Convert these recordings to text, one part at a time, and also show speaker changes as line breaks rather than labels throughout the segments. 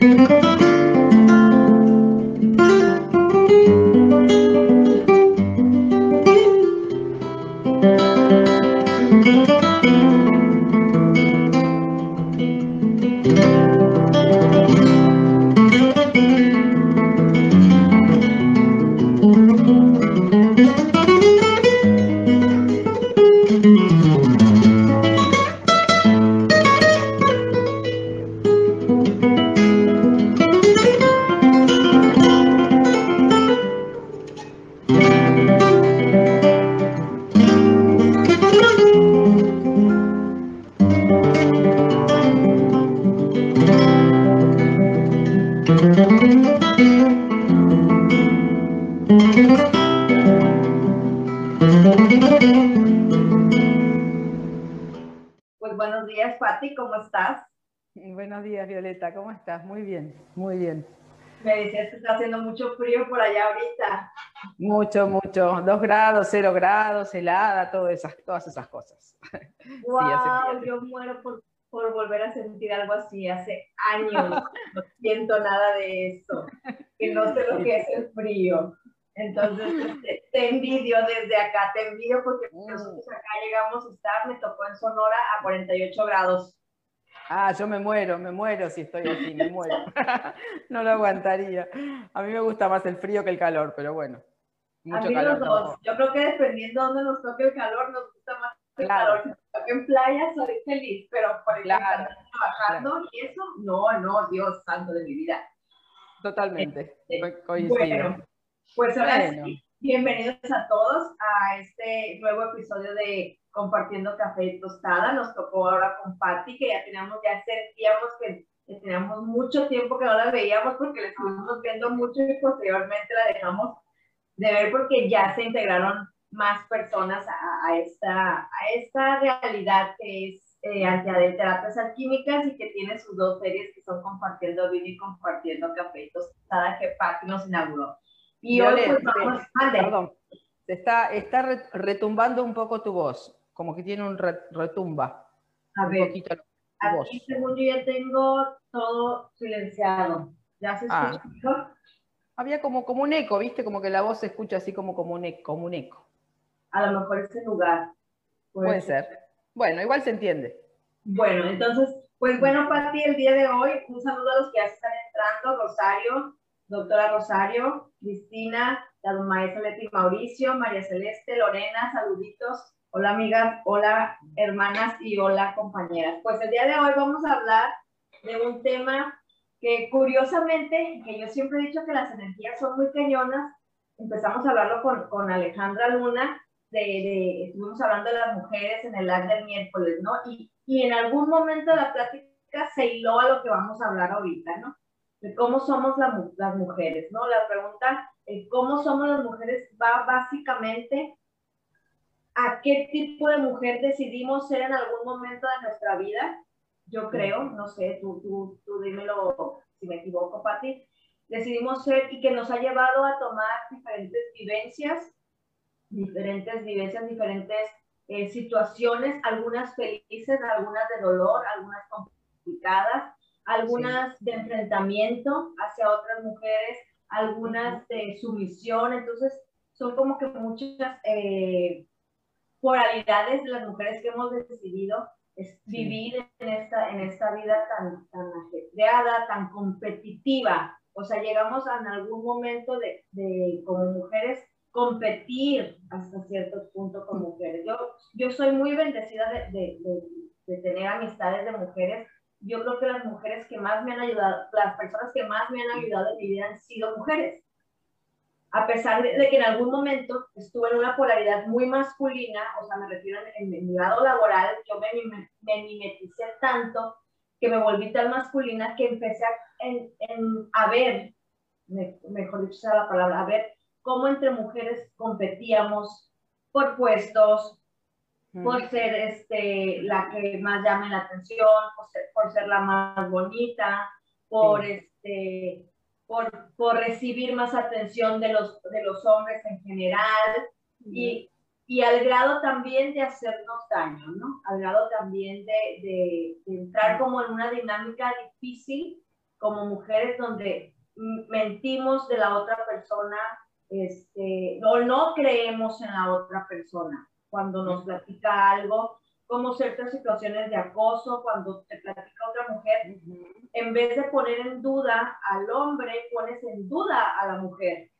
Pues decías que está haciendo mucho frío por allá ahorita.
Mucho, mucho. Dos grados, cero grados, helada, todas esas, todas esas cosas.
Wow, yo muero por, por volver a sentir algo así. Hace años no siento nada de eso. Que no sé lo que es el frío. Entonces, te, te envidio desde acá, te envidio porque
Mm.
nosotros acá llegamos a estar, me tocó en Sonora a 48 grados.
Ah, yo me muero, me muero si estoy así, me muero. no lo aguantaría. A mí me gusta más el frío que el calor, pero bueno.
a
Mucho
mí
calor.
los dos. Yo creo que dependiendo de dónde nos toque el calor, nos gusta más el
Claro.
calor. Si en playa, soy feliz, pero por ejemplo,
Claro,
trabajando y eso, no, no, Dios santo de mi vida.
Totalmente.
Este,
coincido.
Bueno, pues ahora
Bueno.
sí, bienvenidos a todos a este nuevo episodio de Compartiendo Café Tostada. Nos tocó ahora con Patti, que ya teníamos, ya sentíamos que, teníamos mucho tiempo que no la veíamos porque la estuvimos viendo mucho y posteriormente la dejamos de ver porque ya se integraron más personas a, esta, a esta realidad que es eh, Antiadel Terapias Alquímicas y que tiene sus dos series que son Compartiendo Vino y Compartiendo Café Tostada que Patti nos inauguró. Y hoy
Violet,
pues vamos, mande.
Perdón, está, está re- retumbando un poco tu voz, como que tiene un re- retumba.
A
un
ver,
poquito tu voz.
aquí según yo ya tengo todo silenciado. ¿Ya se
Ah.
escucha?
Había como, como un eco, ¿viste? Como que la voz se escucha así como, como, un, eco, como un eco.
A lo mejor ese lugar. Pues,
Puede ser. Bueno, igual se entiende.
Bueno, entonces, pues bueno, Pati, el día de hoy, un saludo a los que ya están entrando, Rosario, doctora Rosario, Cristina, la maestra Leti Mauricio, María Celeste, Lorena, saluditos. Hola amigas, hola hermanas y hola compañeras. Pues el día de hoy vamos a hablar de un tema que curiosamente, que yo siempre he dicho que las energías son muy cañonas, empezamos a hablarlo con, con Alejandra Luna, de, de, estuvimos hablando de las mujeres en el live del miércoles, ¿no? Y, y en algún momento la plática se hiló a lo que vamos a hablar ahorita, ¿no? De cómo somos la, las mujeres, ¿no? La pregunta, eh, ¿cómo somos las mujeres? Va básicamente a qué tipo de mujer decidimos ser en algún momento de nuestra vida. Yo creo, no sé, tú, tú, tú dímelo si me equivoco, Pati. Decidimos ser y que nos ha llevado a tomar diferentes vivencias, diferentes vivencias, diferentes eh, situaciones, algunas felices, algunas de dolor, algunas complicadas, algunas sí. de enfrentamiento hacia otras mujeres, algunas de sumisión. Entonces, son como que muchas eh, polaridades de las mujeres que hemos decidido es vivir sí. en, esta, en esta vida tan, tan ajetreada, tan competitiva. O sea, llegamos a, en algún momento de, de, como mujeres, competir hasta cierto punto con mujeres. Yo, yo soy muy bendecida de, de, de, de tener amistades de mujeres. Yo creo que las mujeres que más me han ayudado, las personas que más me han ayudado en mi vida han sido mujeres a pesar de, que en algún momento estuve en una polaridad muy masculina, o sea, me refiero en, mi lado laboral, yo me, me, me, mimeticé tanto que me volví tan masculina que empecé a, en, en, a ver, me, mejor dicho sea la palabra, a ver cómo entre mujeres competíamos por puestos. Por ser este, la que más llame la atención, por ser, por ser la más bonita, por sí. este por, por, recibir más atención de los, de los hombres en general y, y, al grado también de hacernos daño, ¿no? Al grado también de, de, de, entrar como en una dinámica difícil como mujeres donde mentimos de la otra persona, este, o no creemos en la otra persona cuando nos platica algo, como ciertas situaciones de acoso, cuando te platica otra mujer, en vez de poner en duda al hombre, pones en duda a la mujer.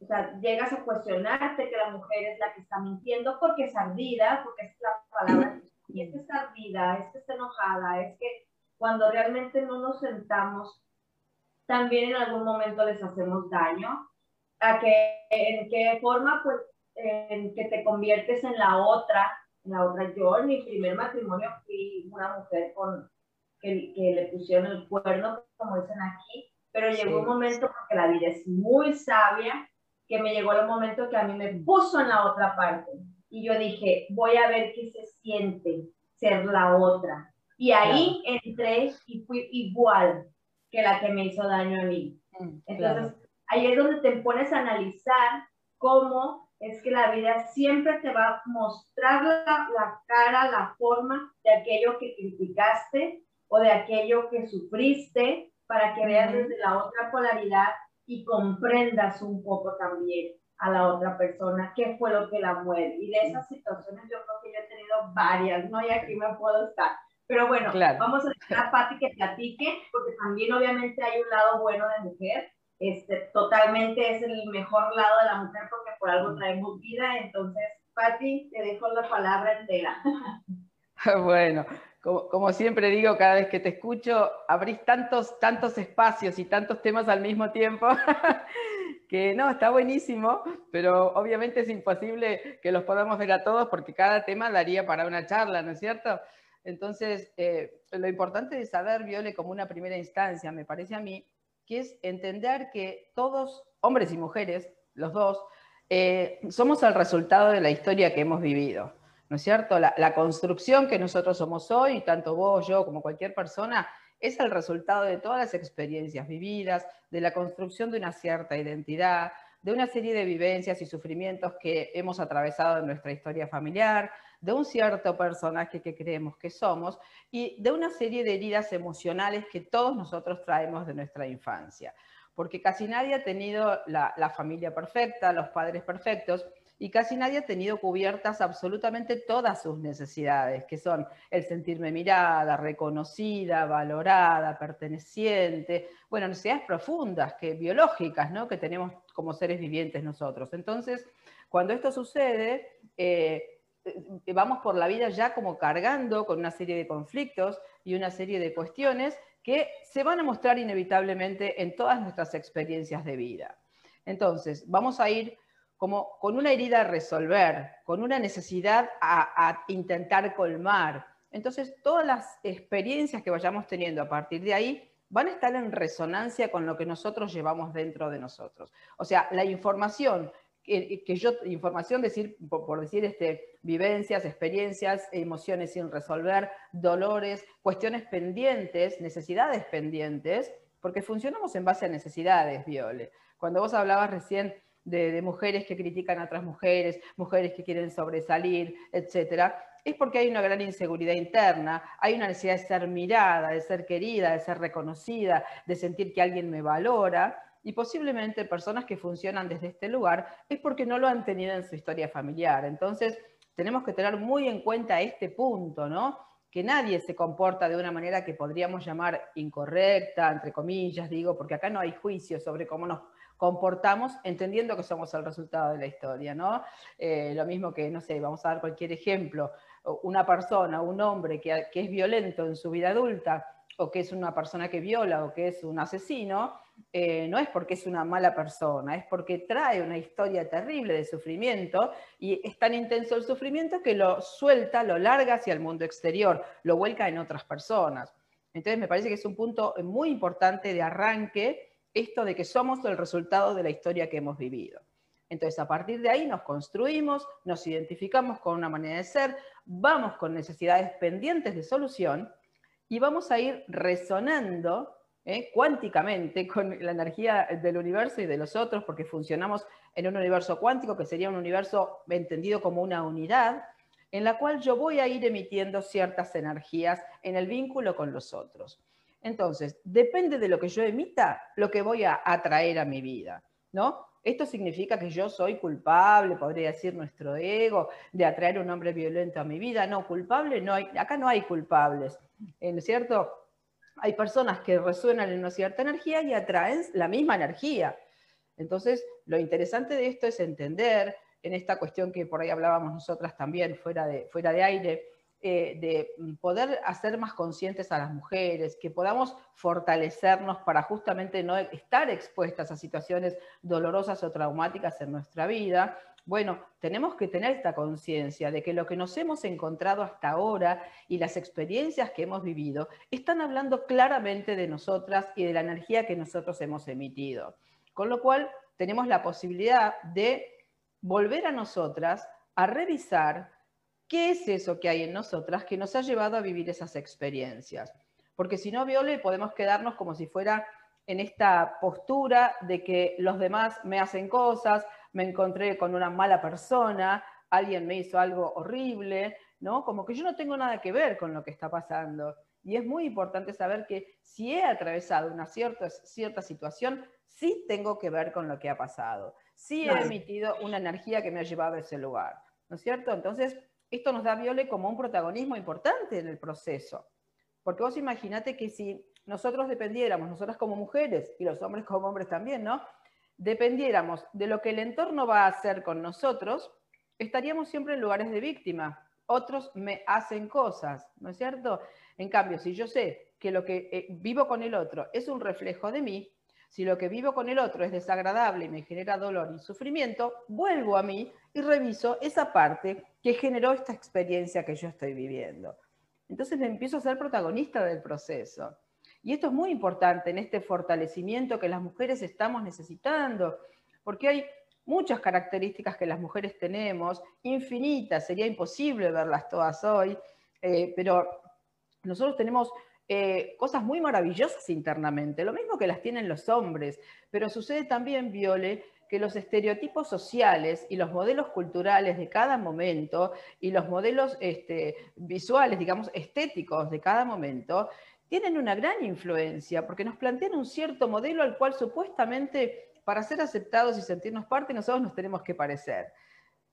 O sea, llegas a cuestionarte que la mujer es la que está mintiendo porque es ardida, porque es la palabra, y es que está ardida, es que está enojada, es que cuando realmente no nos sentamos, también en algún momento les hacemos daño. ¿A que, ¿En qué forma? Pues en que te conviertes en la otra, en la otra. Yo en mi primer matrimonio fui una mujer con, que, que le pusieron el cuerno, como dicen aquí, pero llegó un momento, porque la vida es muy sabia, que me llegó el momento que a mí me puso en la otra parte. Y yo dije, voy a ver qué se siente ser la otra. Y ahí entré y fui igual que la que me hizo daño a mí. Mm, Entonces, ahí es donde te pones a analizar cómo es que la vida siempre te va a mostrar la, cara, la forma de aquello que criticaste o de aquello que sufriste para que veas desde la otra polaridad y comprendas un poco también a la otra persona qué fue lo que la mueve. Y de esas situaciones yo creo que yo he tenido varias, ¿no? Y aquí me puedo estar. Pero bueno, vamos a dejar a Patti que platique, porque también obviamente hay un lado bueno de mujer. Este, totalmente es el mejor lado de la mujer porque por algo traemos vida. Entonces, Patti, te dejo la palabra entera.
Bueno, como, como, siempre digo, cada vez que te escucho, abrís tantos, tantos espacios y tantos temas al mismo tiempo, que no, está buenísimo, pero obviamente es imposible que los podamos ver a todos porque cada tema daría para una charla, ¿no es cierto? Entonces, eh, lo importante de saber, Viole, como una primera instancia, me parece a mí, que es entender que todos, hombres y mujeres, los dos, eh, somos el resultado de la historia que hemos vivido. ¿No es cierto? La, la, construcción que nosotros somos hoy, tanto vos, yo, como cualquier persona, es el resultado de todas las experiencias vividas, de la construcción de una cierta identidad, de una serie de vivencias y sufrimientos que hemos atravesado en nuestra historia familiar, de un cierto personaje que creemos que somos y de una serie de heridas emocionales que todos nosotros traemos de nuestra infancia. Porque casi nadie ha tenido la, familia perfecta, los padres perfectos, y casi nadie ha tenido cubiertas absolutamente todas sus necesidades, que son el sentirme mirada, reconocida, valorada, perteneciente, bueno, necesidades profundas, que, biológicas, ¿no? que tenemos como seres vivientes nosotros. Entonces, cuando esto sucede, eh, vamos por la vida ya como cargando con una serie de conflictos y una serie de cuestiones que se van a mostrar inevitablemente en todas nuestras experiencias de vida. Entonces, vamos a ir como con una herida a resolver, con una necesidad a, a intentar colmar. Entonces, todas las experiencias que vayamos teniendo a partir de ahí van a estar en resonancia con lo que nosotros llevamos dentro de nosotros. O sea, la información que, yo, información, decir, por, decir, este, vivencias, experiencias, emociones sin resolver, dolores, cuestiones pendientes, necesidades pendientes, porque funcionamos en base a necesidades, Viole. Cuando vos hablabas recién de, mujeres que critican a otras mujeres, mujeres que quieren sobresalir, etcétera, es porque hay una gran inseguridad interna, hay una necesidad de ser mirada, de ser querida, de ser reconocida, de sentir que alguien me valora, y posiblemente personas que funcionan desde este lugar es porque no lo han tenido en su historia familiar. Entonces, tenemos que tener muy en cuenta este punto, ¿no? Que nadie se comporta de una manera que podríamos llamar incorrecta, entre comillas, digo, porque acá no hay juicio sobre cómo nos comportamos entendiendo que somos el resultado de la historia, ¿no? Eh, lo mismo que, no sé, vamos a dar cualquier ejemplo, una persona, un hombre que, que es violento en su vida adulta, o que es una persona que viola o que es un asesino, eh, no es porque es una mala persona, es porque trae una historia terrible de sufrimiento y es tan intenso el sufrimiento que lo suelta, lo larga hacia el mundo exterior, lo vuelca en otras personas. Entonces me parece que es un punto muy importante de arranque esto de que somos el resultado de la historia que hemos vivido. Entonces, a partir de ahí nos construimos, nos identificamos con una manera de ser, vamos con necesidades pendientes de solución y vamos a ir resonando ¿eh? cuánticamente con la energía del universo y de los otros, porque funcionamos en un universo cuántico que sería un universo entendido como una unidad, en la cual yo voy a ir emitiendo ciertas energías en el vínculo con los otros. Entonces, depende de lo que yo emita, lo que voy a atraer a mi vida, ¿no? Esto significa que yo soy culpable, podría decir nuestro ego, de atraer un hombre violento a mi vida. No, culpable no hay, acá no hay culpables, ¿no es cierto? Hay personas que resuenan en una cierta energía y atraen la misma energía. Entonces, lo interesante de esto es entender, en esta cuestión que por ahí hablábamos nosotras también fuera de, fuera de aire, eh, de poder hacer más conscientes a las mujeres, que podamos fortalecernos para justamente no estar expuestas a situaciones dolorosas o traumáticas en nuestra vida, bueno, tenemos que tener esta conciencia de que lo que nos hemos encontrado hasta ahora y las experiencias que hemos vivido están hablando claramente de nosotras y de la energía que nosotros hemos emitido. Con lo cual, tenemos la posibilidad de volver a nosotras a revisar ¿Qué es eso que hay en nosotras que nos ha llevado a vivir esas experiencias? Porque si no, Viole, podemos quedarnos como si fuera en esta postura de que los demás me hacen cosas, me encontré con una mala persona, alguien me hizo algo horrible, ¿no? Como que yo no tengo nada que ver con lo que está pasando. Y es muy importante saber que si he atravesado una cierta, cierta situación, sí tengo que ver con lo que ha pasado. Sí he emitido una energía que me ha llevado a ese lugar, ¿no es cierto? Entonces, esto nos da Viole como un protagonismo importante en el proceso. Porque vos imaginate que si nosotros dependiéramos, nosotras como mujeres y los hombres como hombres también, ¿no? Dependiéramos de lo que el entorno va a hacer con nosotros, estaríamos siempre en lugares de víctima. Otros me hacen cosas, ¿no es cierto? En cambio, si yo sé que lo que eh, vivo con el otro es un reflejo de mí, si lo que vivo con el otro es desagradable y me genera dolor y sufrimiento, vuelvo a mí y reviso esa parte que generó esta experiencia que yo estoy viviendo. Entonces me empiezo a ser protagonista del proceso. Y esto es muy importante en este fortalecimiento que las mujeres estamos necesitando, porque hay muchas características que las mujeres tenemos, infinitas, sería imposible verlas todas hoy, eh, pero nosotros tenemos eh, cosas muy maravillosas internamente, lo mismo que las tienen los hombres, pero sucede también, Viole, que los estereotipos sociales y los modelos culturales de cada momento y los modelos este, visuales, digamos, estéticos de cada momento, tienen una gran influencia porque nos plantean un cierto modelo al cual supuestamente para ser aceptados y sentirnos parte nosotros nos tenemos que parecer.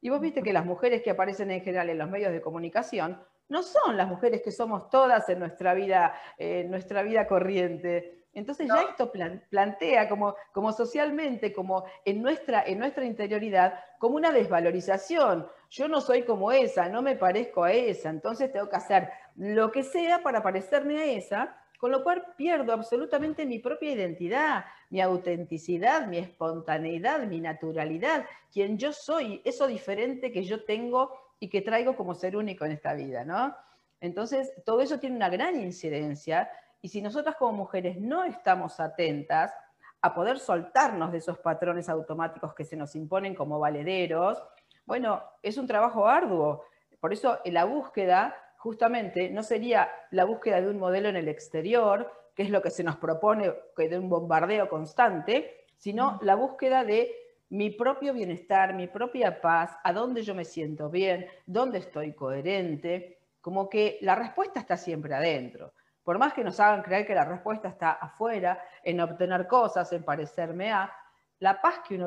Y vos viste que las mujeres que aparecen en general en los medios de comunicación no son las mujeres que somos todas en nuestra vida, nuestra vida corriente. Entonces ya esto plantea como, como socialmente, como en nuestra, en nuestra interioridad, como una desvalorización. Yo no soy como esa, no me parezco a esa, entonces tengo que hacer lo que sea para parecerme a esa, con lo cual pierdo absolutamente mi propia identidad, mi autenticidad, mi espontaneidad, mi naturalidad, quien yo soy, eso diferente que yo tengo y que traigo como ser único en esta vida, ¿no? Entonces, todo eso tiene una gran incidencia y si nosotras como mujeres no estamos atentas a poder soltarnos de esos patrones automáticos que se nos imponen como valederos, bueno, es un trabajo arduo. Por eso la búsqueda justamente no sería la búsqueda de un modelo en el exterior, que es lo que se nos propone de un bombardeo constante, sino la búsqueda de mi propio bienestar, mi propia paz, a dónde yo me siento bien, dónde estoy coherente, como que la respuesta está siempre adentro. Por más que nos hagan creer que la respuesta está afuera, en obtener cosas, en parecerme a, la paz que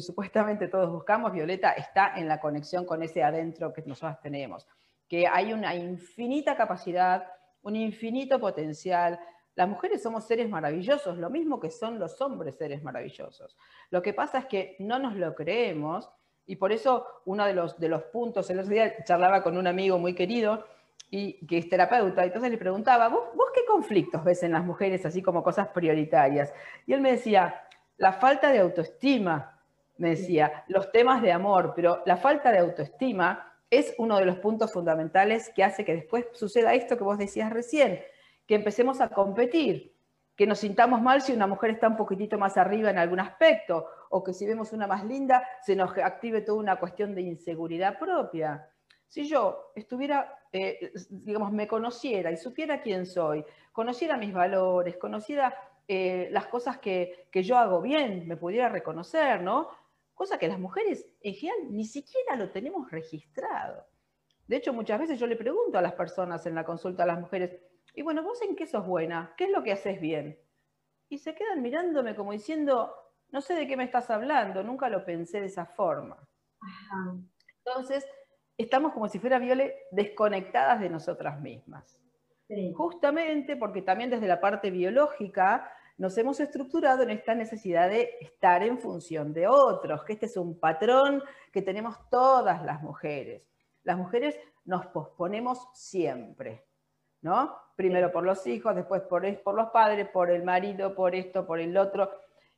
supuestamente todos buscamos, Violeta, está en la conexión con ese adentro que nosotros tenemos, que hay una infinita capacidad, un infinito potencial, las mujeres somos seres maravillosos, lo mismo que son los hombres seres maravillosos. Lo que pasa es que no nos lo creemos y por eso uno de los, de los puntos, el otro día charlaba con un amigo muy querido y que es terapeuta, entonces le preguntaba, ¿vos, ¿vos qué conflictos ves en las mujeres así como cosas prioritarias? Y él me decía, la falta de autoestima, me decía, los temas de amor, pero la falta de autoestima es uno de los puntos fundamentales que hace que después suceda esto que vos decías recién, que empecemos a competir, que nos sintamos mal si una mujer está un poquitito más arriba en algún aspecto, o que si vemos una más linda se nos active toda una cuestión de inseguridad propia. Si yo estuviera, eh, digamos, me conociera y supiera quién soy, conociera mis valores, conociera eh, las cosas que, que, yo hago bien, me pudiera reconocer, ¿no? Cosa que las mujeres en general ni siquiera lo tenemos registrado. De hecho, muchas veces yo le pregunto a las personas en la consulta a las mujeres, Y bueno, ¿vos en qué sos buena? ¿Qué es lo que haces bien? Y se quedan mirándome como diciendo, no sé de qué me estás hablando, nunca lo pensé de esa forma. Entonces, estamos como si fuera Viole desconectadas de nosotras mismas. Justamente porque también desde la parte biológica nos hemos estructurado en esta necesidad de estar en función de otros, que este es un patrón que tenemos todas las mujeres. Las mujeres nos posponemos siempre, ¿no? Primero por los hijos, después por, por los padres, por el marido, por esto, por el otro.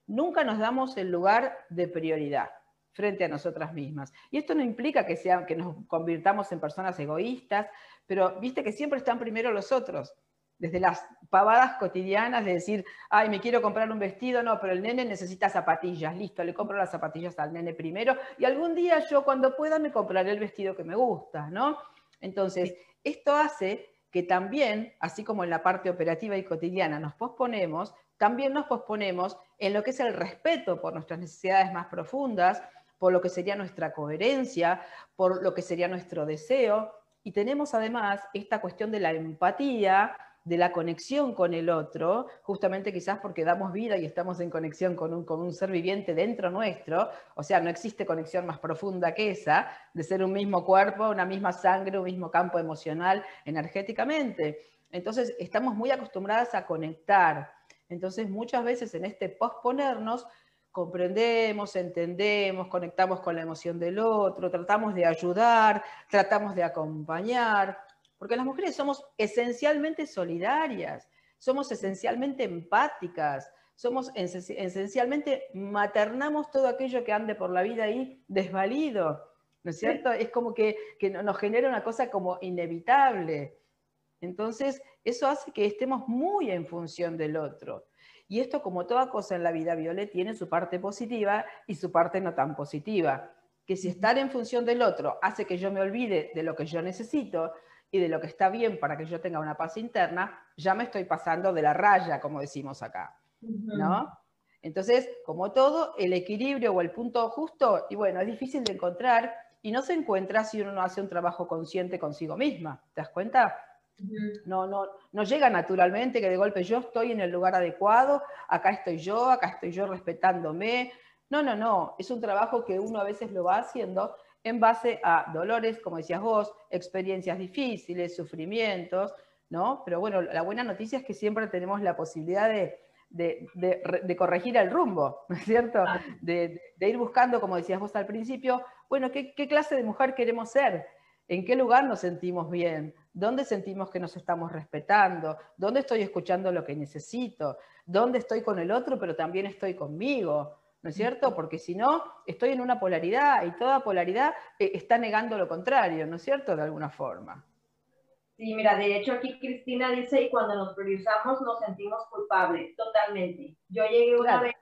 Nunca nos damos el lugar de prioridad frente a nosotras mismas. Y esto no implica que, sea, que nos convirtamos en personas egoístas, pero viste que siempre están primero los otros. Desde las pavadas cotidianas de decir, ay, me quiero comprar un vestido, no, pero el nene necesita zapatillas, listo, le compro las zapatillas al nene primero y algún día yo cuando pueda me compraré el vestido que me gusta, ¿no? Entonces, esto hace que también, así como en la parte operativa y cotidiana nos posponemos, también nos posponemos en lo que es el respeto por nuestras necesidades más profundas, por lo que sería nuestra coherencia, por lo que sería nuestro deseo. Y tenemos además esta cuestión de la empatía, de la conexión con el otro, justamente quizás porque damos vida y estamos en conexión con un, con un ser viviente dentro nuestro, o sea, no existe conexión más profunda que esa, de ser un mismo cuerpo, una misma sangre, un mismo campo emocional, energéticamente. Entonces, estamos muy acostumbradas a conectar. Entonces, muchas veces en este posponernos, comprendemos, entendemos, conectamos con la emoción del otro, tratamos de ayudar, tratamos de acompañar, porque las mujeres somos esencialmente solidarias, somos esencialmente empáticas, somos esencialmente maternamos todo aquello que ande por la vida ahí desvalido, ¿no es cierto? Es como que, nos genera una cosa como inevitable. Entonces, eso hace que estemos muy en función del otro. Y esto, como toda cosa en la vida, Violet, tiene su parte positiva y su parte no tan positiva. Que si estar en función del otro hace que yo me olvide de lo que yo necesito, y de lo que está bien para que yo tenga una paz interna, ya me estoy pasando de la raya, como decimos acá, ¿no? Entonces, como todo, el equilibrio o el punto justo, y bueno, es difícil de encontrar y no se encuentra si uno no hace un trabajo consciente consigo misma, ¿te das cuenta? No, no, no llega naturalmente que de golpe yo estoy en el lugar adecuado, acá estoy yo, acá estoy yo respetándome. No, no, no, es un trabajo que uno a veces lo va haciendo en base a dolores, como decías vos, experiencias difíciles, sufrimientos, ¿no? Pero bueno, la buena noticia es que siempre tenemos la posibilidad de, corregir el rumbo, ¿no es cierto? De, ir buscando, como decías vos al principio, bueno, ¿qué, ¿qué, clase de mujer queremos ser? ¿En qué lugar nos sentimos bien? ¿Dónde sentimos que nos estamos respetando? ¿Dónde estoy escuchando lo que necesito? ¿Dónde estoy con el otro, pero también estoy conmigo? ¿no es cierto? Porque si no, estoy en una polaridad y toda polaridad eh, está negando lo contrario, ¿no es cierto? De alguna forma.
Sí, mira, de hecho aquí Cristina dice, y cuando nos priorizamos nos sentimos culpables, totalmente. Yo llegué una vez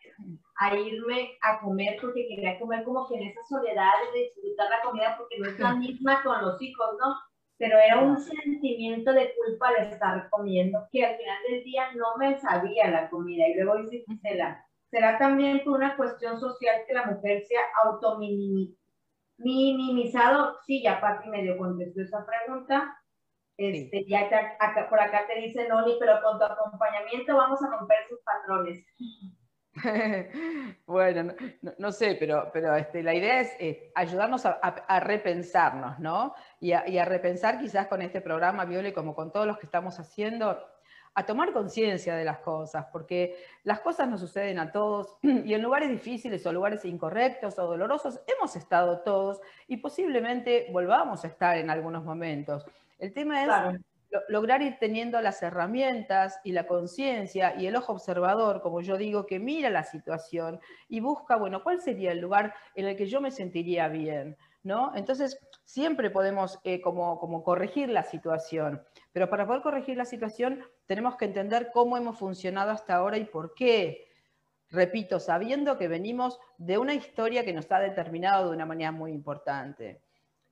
a irme a comer porque quería comer como que en esa soledad de disfrutar la comida porque no es la misma con los hijos, ¿no? Pero era un sentimiento de culpa de estar comiendo que al final del día no me sabía la comida. Y luego dice Gisela, ¿Será también por una cuestión social que la mujer se ha autominimizado? Sí, ya Pati medio contestó esa pregunta. Este, Ya acá, por acá te dice Noni, pero con tu acompañamiento vamos a romper sus patrones.
bueno, no, sé, pero, pero este, la idea es ayudarnos a, repensarnos, ¿no? Y a, y a, repensar quizás con este programa, Viole, como con todos los que estamos haciendo, a tomar conciencia de las cosas, porque las cosas nos suceden a todos y en lugares difíciles o lugares incorrectos o dolorosos hemos estado todos y posiblemente volvamos a estar en algunos momentos. El tema es lograr ir teniendo las herramientas y la conciencia y el ojo observador, como yo digo, que mira la situación y busca, bueno, ¿cuál sería el lugar en el que yo me sentiría bien? ¿No? Entonces, siempre podemos eh, como, como corregir la situación. Pero para poder corregir la situación tenemos que entender cómo hemos funcionado hasta ahora y por qué. Repito, sabiendo que venimos de una historia que nos ha determinado de una manera muy importante.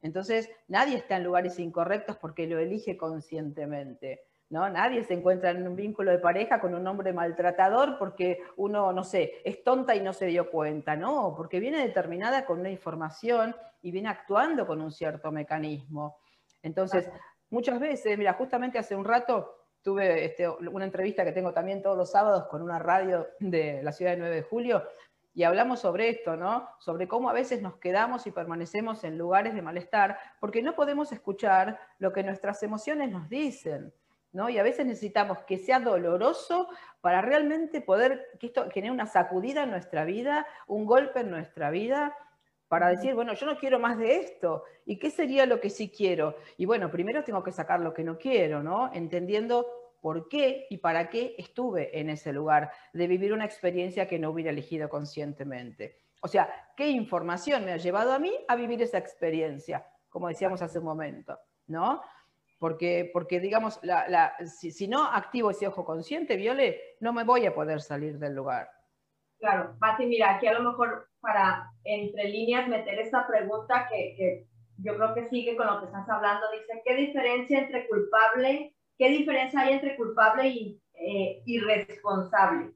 Entonces, nadie está en lugares incorrectos porque lo elige conscientemente. ¿no? Nadie se encuentra en un vínculo de pareja con un hombre maltratador porque uno, no sé, es tonta y no se dio cuenta. No, porque viene determinada con una información y viene actuando con un cierto mecanismo. Entonces, Muchas veces, mira, justamente hace un rato tuve este, una entrevista que tengo también todos los sábados con una radio de la ciudad de 9 de julio y hablamos sobre esto, ¿no? Sobre cómo a veces nos quedamos y permanecemos en lugares de malestar porque no podemos escuchar lo que nuestras emociones nos dicen, ¿no? Y a veces necesitamos que sea doloroso para realmente poder que esto genere una sacudida en nuestra vida, un golpe en nuestra vida, para decir, bueno, yo no quiero más de esto. ¿Y qué sería lo que sí quiero? Y bueno, primero tengo que sacar lo que no quiero, ¿no? Entendiendo por qué y para qué estuve en ese lugar, de vivir una experiencia que no hubiera elegido conscientemente. O sea, ¿qué información me ha llevado a mí a vivir esa experiencia? Como decíamos hace un momento, ¿no? Porque, porque digamos, si, si, no activo ese ojo consciente, Viole, no me voy a poder salir del lugar.
Claro, Pati, mira, aquí a lo mejor para entre líneas meter esta pregunta que, que, yo creo que sigue con lo que estás hablando. Dice, ¿qué diferencia entre culpable, qué diferencia hay entre culpable y eh, irresponsable?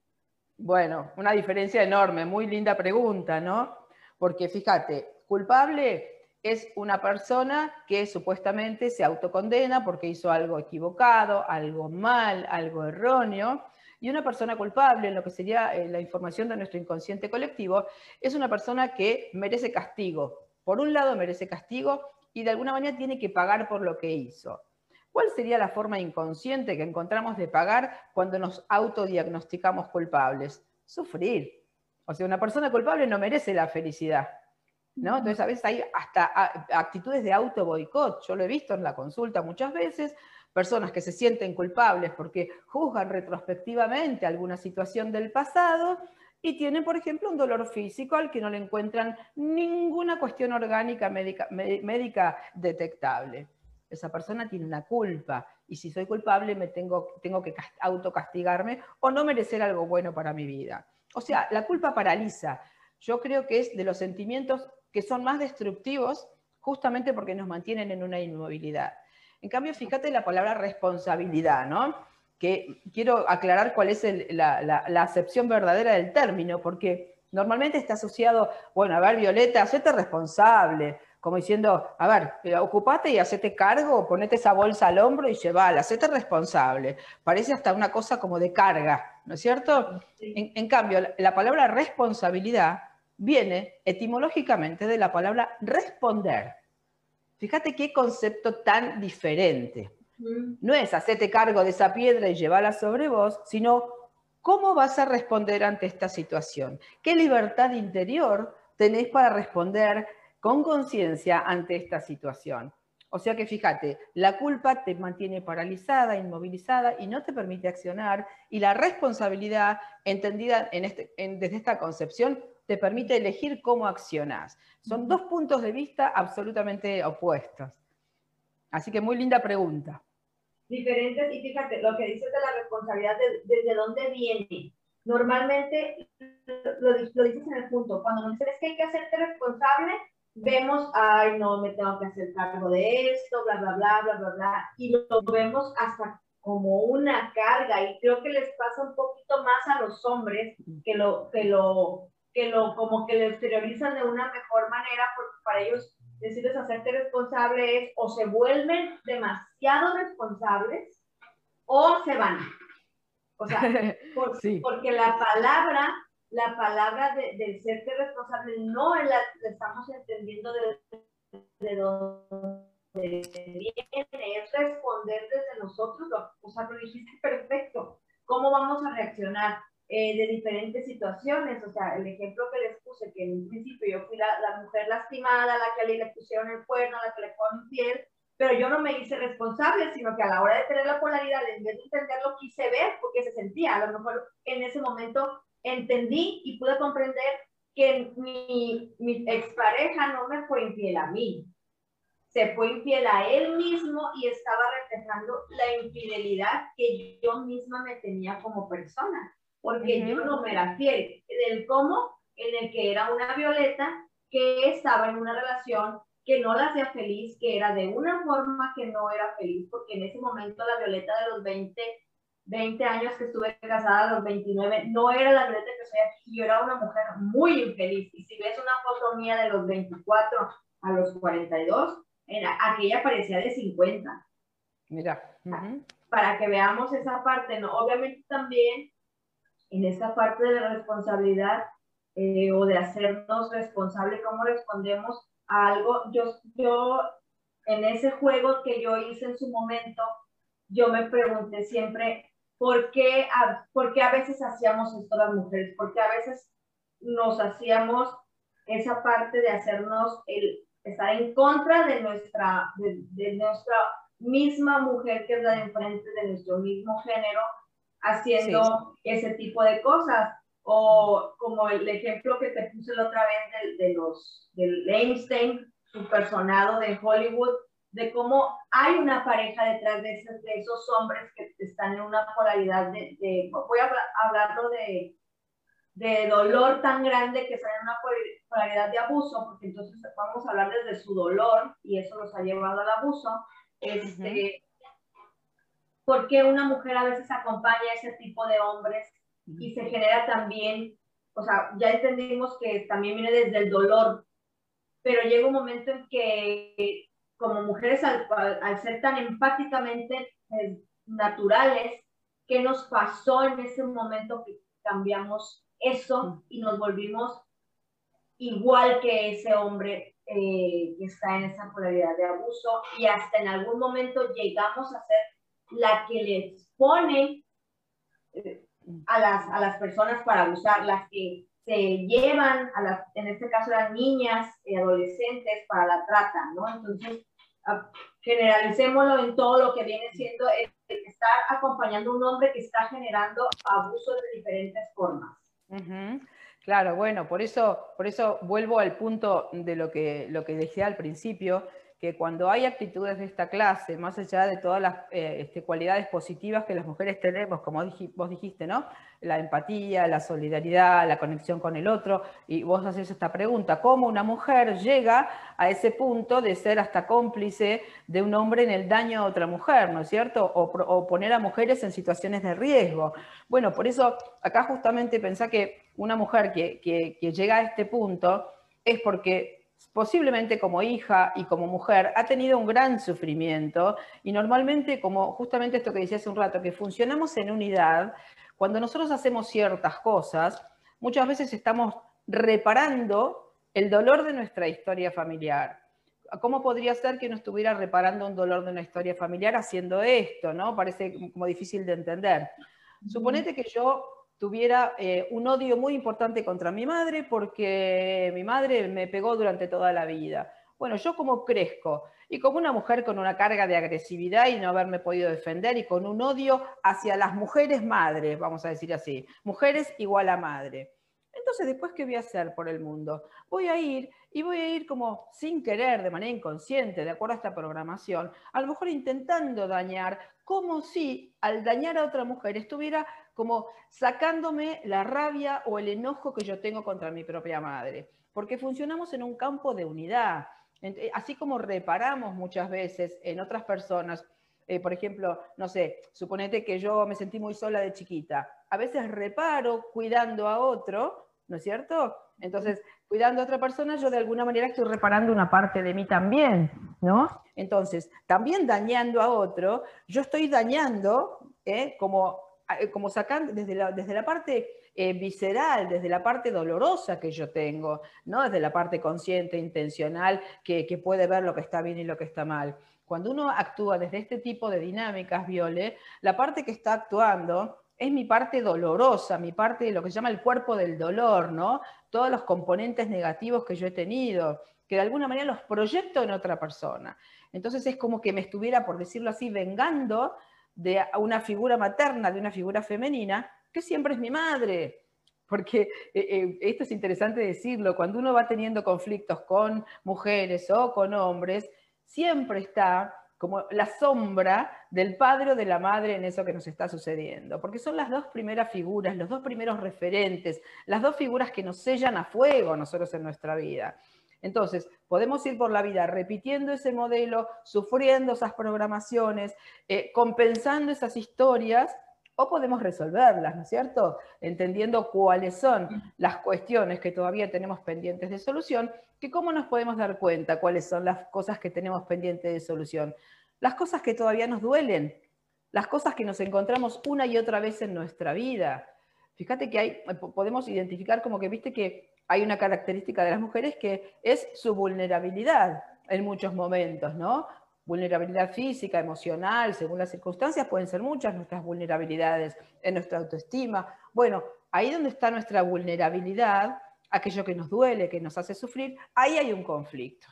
Bueno, una diferencia enorme, muy linda pregunta, ¿no? Porque fíjate, culpable es una persona que supuestamente se autocondena porque hizo algo equivocado, algo mal, algo erróneo, y una persona culpable, en lo que sería eh, la información de nuestro inconsciente colectivo, es una persona que merece castigo. Por un lado merece castigo y de alguna manera tiene que pagar por lo que hizo. ¿Cuál sería la forma inconsciente que encontramos de pagar cuando nos autodiagnosticamos culpables? Sufrir. O sea, una persona culpable no merece la felicidad. ¿no? Entonces, a veces hay hasta actitudes de auto boicot. Yo lo he visto en la consulta muchas veces, personas que se sienten culpables porque juzgan retrospectivamente alguna situación del pasado y tienen, por ejemplo, un dolor físico al que no le encuentran ninguna cuestión orgánica médica, médica detectable. Esa persona tiene una culpa y si soy culpable me tengo, tengo que autocastigarme o no merecer algo bueno para mi vida. O sea, la culpa paraliza. Yo creo que es de los sentimientos que son más destructivos justamente porque nos mantienen en una inmovilidad. En cambio, fíjate la palabra responsabilidad, ¿no? Que quiero aclarar cuál es la, acepción verdadera del término, porque normalmente está asociado, bueno, a ver, Violeta, hacete responsable, como diciendo, a ver, ocupate y hacete cargo, ponete esa bolsa al hombro y llévala, hacete responsable. Parece hasta una cosa como de carga, ¿no es cierto? En, en, cambio, la palabra responsabilidad viene etimológicamente de la palabra responder. Fíjate qué concepto tan diferente. No es hacerte cargo de esa piedra y llevarla sobre vos, sino cómo vas a responder ante esta situación. ¿Qué libertad interior tenés para responder con conciencia ante esta situación? O sea que fíjate, la culpa te mantiene paralizada, inmovilizada y no te permite accionar y la responsabilidad, entendida este, desde esta concepción, te permite elegir cómo accionás. Son dos puntos de vista absolutamente opuestos. Así que muy linda pregunta.
Diferentes, y fíjate, lo que dices de la responsabilidad, ¿desde dónde viene? Normalmente lo, lo, dices en el punto, cuando nos dices que hay que hacerte responsable, vemos, ay, no, me tengo que hacer cargo de esto, bla, bla, bla, bla, bla, bla, y lo vemos hasta como una carga, y creo que les pasa un poquito más a los hombres que lo, que lo, que lo, como que lo exteriorizan de una mejor manera, porque para ellos decirles hacerte responsable es o se vuelven demasiado responsables o se van. O sea, porque la palabra, la palabra de, de serte responsable no la, estamos entendiendo de, de dónde viene, es responder desde nosotros, o sea, lo dijiste perfecto, ¿cómo vamos a reaccionar? Eh, de diferentes situaciones. O sea, el ejemplo que les puse, que en un principio yo fui la, la mujer lastimada, la que le pusieron el cuerno, la que le ponen piel, pero yo no me hice responsable, sino que a la hora de tener la polaridad, en vez de entenderlo, quise ver porque se sentía. A lo mejor en ese momento entendí y pude comprender que mi, mi expareja no me fue infiel a mí, se fue infiel a él mismo y estaba reflejando la infidelidad que yo misma me tenía como persona porque yo no me era fiel. Del cómo en el que era una Violeta que estaba en una relación que no la hacía feliz, que era de una forma que no era feliz, porque en ese momento la Violeta de los 20, 20 años que estuve casada, a los 29, no era la Violeta que soy aquí, yo era una mujer muy infeliz. Y si ves una foto mía de los 24 a los 42, era, aquella parecía de 50.
Mira.
para que veamos esa parte, ¿no? Obviamente también en esa parte de la responsabilidad eh, o de hacernos responsable cómo respondemos a algo, yo, yo en ese juego que yo hice en su momento, yo me pregunté siempre, ¿por qué a, por qué a veces hacíamos esto las mujeres? ¿Por qué a veces nos hacíamos esa parte de hacernos el estar en contra de nuestra, de, de nuestra misma mujer que es la de enfrente de nuestro mismo género, haciendo ese tipo de cosas. O como el ejemplo que te puse la otra vez de, de los, del Einstein, su personado de Hollywood, de cómo hay una pareja detrás de esos, de esos hombres que están en una polaridad de, de voy a hablarlo de, de dolor tan grande que están en una polaridad de abuso, porque entonces vamos a hablar desde su dolor y eso los ha llevado al abuso. Este, ¿Por qué una mujer a veces acompaña a ese tipo de hombres y se genera también, o sea, ya entendimos que también viene desde el dolor, pero llega un momento en que como mujeres, al, al ser tan empáticamente eh, naturales, ¿qué nos pasó en ese momento que cambiamos eso y nos volvimos igual que ese hombre eh, que está en esa polaridad de abuso y hasta en algún momento llegamos a ser la que le expone eh, a, las, a las personas para abusar, las que se llevan, a las, en este caso eran niñas y adolescentes para la trata, ¿no? Entonces, generalicémoslo en todo lo que viene siendo el, estar acompañando a un hombre que está generando abusos de diferentes formas.
Claro, bueno, por eso, por eso vuelvo al punto de lo que, lo que decía al principio, que cuando hay actitudes de esta clase, más allá de todas las eh, este, cualidades positivas que las mujeres tenemos, como vos dijiste, ¿no? La empatía, la solidaridad, la conexión con el otro, y vos haces esta pregunta, ¿cómo una mujer llega a ese punto de ser hasta cómplice de un hombre en el daño a otra mujer, ¿no es cierto? O, poner a mujeres en situaciones de riesgo. Bueno, por eso acá justamente pensá que una mujer que, que llega a este punto es porque posiblemente como hija y como mujer, ha tenido un gran sufrimiento y normalmente, como justamente esto que decía hace un rato, que funcionamos en unidad, cuando nosotros hacemos ciertas cosas, muchas veces estamos reparando el dolor de nuestra historia familiar. ¿Cómo podría ser que no estuviera reparando un dolor de una historia familiar haciendo esto? ¿no? Parece como difícil de entender. Suponete que yo tuviera eh, un odio muy importante contra mi madre porque mi madre me pegó durante toda la vida. Bueno, yo como crezco y como una mujer con una carga de agresividad y no haberme podido defender y con un odio hacia las mujeres madres, vamos a decir así, mujeres igual a madre. Entonces, después, ¿qué voy a hacer por el mundo? Voy a ir y voy a ir como sin querer, de manera inconsciente, de acuerdo a esta programación, a lo mejor intentando dañar, como si al dañar a otra mujer estuviera como sacándome la rabia o el enojo que yo tengo contra mi propia madre, porque funcionamos en un campo de unidad. Eh, así como reparamos muchas veces en otras personas, eh, por ejemplo, no sé, suponete que yo me sentí muy sola de chiquita, a veces reparo cuidando a otro, ¿no es cierto? Entonces, cuidando a otra persona, yo de alguna manera estoy reparando una parte de mí también, ¿no? Entonces, también dañando a otro, yo estoy dañando, ¿eh? como como sacando desde la, desde la parte eh, visceral, desde la parte dolorosa que yo tengo, no desde la parte consciente, intencional, que, que, puede ver lo que está bien y lo que está mal. Cuando uno actúa desde este tipo de dinámicas, Viole, la parte que está actuando es mi parte dolorosa, mi parte de lo que se llama el cuerpo del dolor, ¿no? Todos los componentes negativos que yo he tenido, que de alguna manera los proyecto en otra persona. Entonces es como que me estuviera, por decirlo así, vengando de una figura materna, de una figura femenina, que siempre es mi madre. Porque eh, eh, esto es interesante decirlo, cuando uno va teniendo conflictos con mujeres o con hombres, siempre está como la sombra del padre o de la madre en eso que nos está sucediendo, porque son las dos primeras figuras, los dos primeros referentes, las dos figuras que nos sellan a fuego nosotros en nuestra vida. Entonces, podemos ir por la vida repitiendo ese modelo, sufriendo esas programaciones, eh, compensando esas historias, o podemos resolverlas, ¿no es cierto? Entendiendo cuáles son las cuestiones que todavía tenemos pendientes de solución, que cómo nos podemos dar cuenta cuáles son las cosas que tenemos pendientes de solución. Las cosas que todavía nos duelen, las cosas que nos encontramos una y otra vez en nuestra vida. Fíjate que hay, podemos identificar como que, viste que hay una característica de las mujeres que es su vulnerabilidad en muchos momentos, ¿no? Vulnerabilidad física, emocional, según las circunstancias, pueden ser muchas nuestras vulnerabilidades en nuestra autoestima. Bueno, ahí donde está nuestra vulnerabilidad, aquello que nos duele, que nos hace sufrir, ahí hay un conflicto.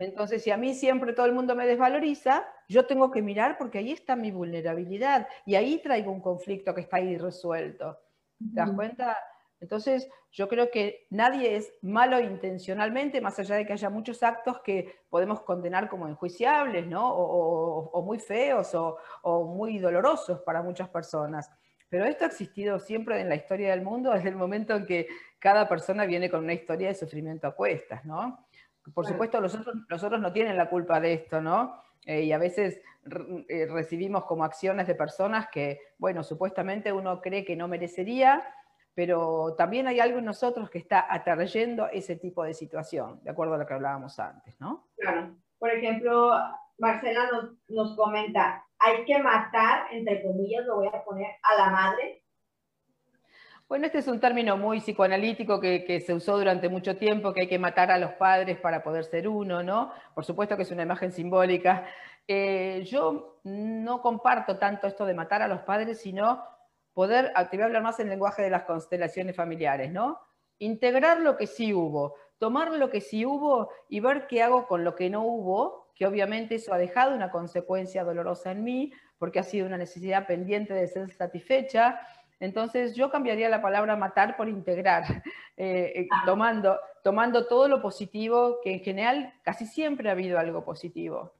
Entonces, si a mí siempre todo el mundo me desvaloriza, yo tengo que mirar porque ahí está mi vulnerabilidad y ahí traigo un conflicto que está ahí resuelto. ¿Te das cuenta? Entonces, yo creo que nadie es malo intencionalmente, más allá de que haya muchos actos que podemos condenar como enjuiciables, ¿no? O, muy feos o, o, muy dolorosos para muchas personas. Pero esto ha existido siempre en la historia del mundo desde el momento en que cada persona viene con una historia de sufrimiento a cuestas, ¿no? Por supuesto, los otros, no tienen la culpa de esto, ¿no? Eh, y a veces eh, recibimos como acciones de personas que, bueno, supuestamente uno cree que no merecería, pero también hay algo en nosotros que está atrayendo ese tipo de situación, de acuerdo a lo que hablábamos antes, ¿no?
Claro. Por ejemplo, Marcela nos, nos comenta, hay que matar, entre comillas, lo voy a poner, a la madre.
Bueno, este es un término muy psicoanalítico que, se usó durante mucho tiempo, que hay que matar a los padres para poder ser uno, ¿no? Por supuesto que es una imagen simbólica. Eh, yo no comparto tanto esto de matar a los padres, sino poder, ah, te voy a hablar más en lenguaje de las constelaciones familiares, ¿no? Integrar lo que sí hubo, tomar lo que sí hubo y ver qué hago con lo que no hubo, que obviamente eso ha dejado una consecuencia dolorosa en mí, porque ha sido una necesidad pendiente de ser satisfecha. Entonces yo cambiaría la palabra matar por integrar, eh, eh, ah. tomando, tomando todo lo positivo, que en general casi siempre ha habido algo positivo.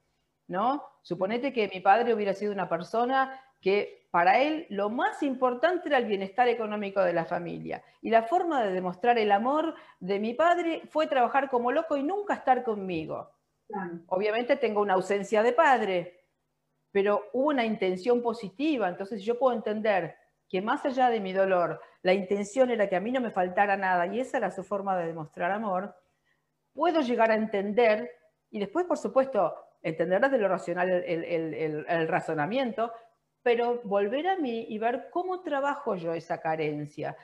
¿no? Suponete que mi padre hubiera sido una persona que para él lo más importante era el bienestar económico de la familia. Y la forma de demostrar el amor de mi padre fue trabajar como loco y nunca estar conmigo. Obviamente tengo una ausencia de padre, pero hubo una intención positiva, entonces yo puedo entender que más allá de mi dolor, la intención era que a mí no me faltara nada y esa era su forma de demostrar amor, puedo llegar a entender, y después, por supuesto, entender desde lo racional el razonamiento, pero volver a mí y ver cómo trabajo yo esa carencia,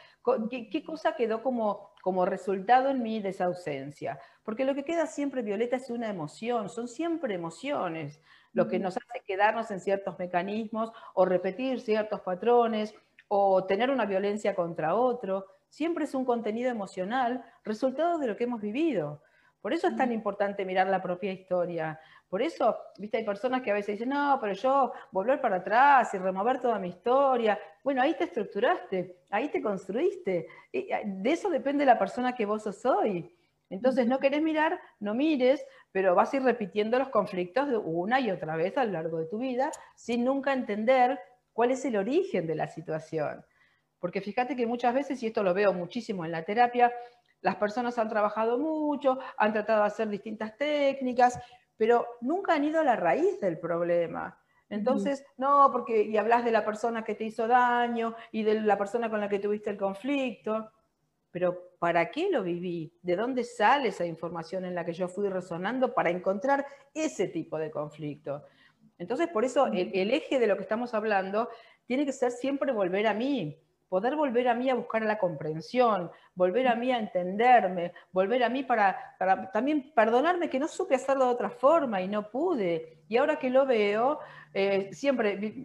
qué, cosa quedó como, como resultado en mí de esa ausencia. Porque lo que queda siempre, Violeta, es una emoción, son siempre emociones, lo que nos hace quedarnos en ciertos mecanismos o repetir ciertos patrones o tener una violencia contra otro, siempre es un contenido emocional resultado de lo que hemos vivido. Por eso es tan importante mirar la propia historia. Por eso, viste, hay personas que a veces dicen, no, pero yo volver para atrás y remover toda mi historia. Bueno, ahí te estructuraste, ahí te construiste. De eso depende la persona que vos sos hoy. Entonces, no querés mirar, no mires, pero vas a ir repitiendo los conflictos de una y otra vez a lo largo de tu vida sin nunca entender cuál es el origen de la situación. Porque fíjate que muchas veces, y esto lo veo muchísimo en la terapia, las personas han trabajado mucho, han tratado de hacer distintas técnicas, pero nunca han ido a la raíz del problema. Entonces, no, porque y hablas de la persona que te hizo daño y de la persona con la que tuviste el conflicto, pero ¿para qué lo viví? ¿De dónde sale esa información en la que yo fui resonando para encontrar ese tipo de conflicto? Entonces, por eso el eje de lo que estamos hablando tiene que ser siempre volver a mí, poder volver a mí a buscar la comprensión, volver a mí a entenderme, volver a mí para, también perdonarme que no supe hacerlo de otra forma y no pude. Y ahora que lo veo, eh, siempre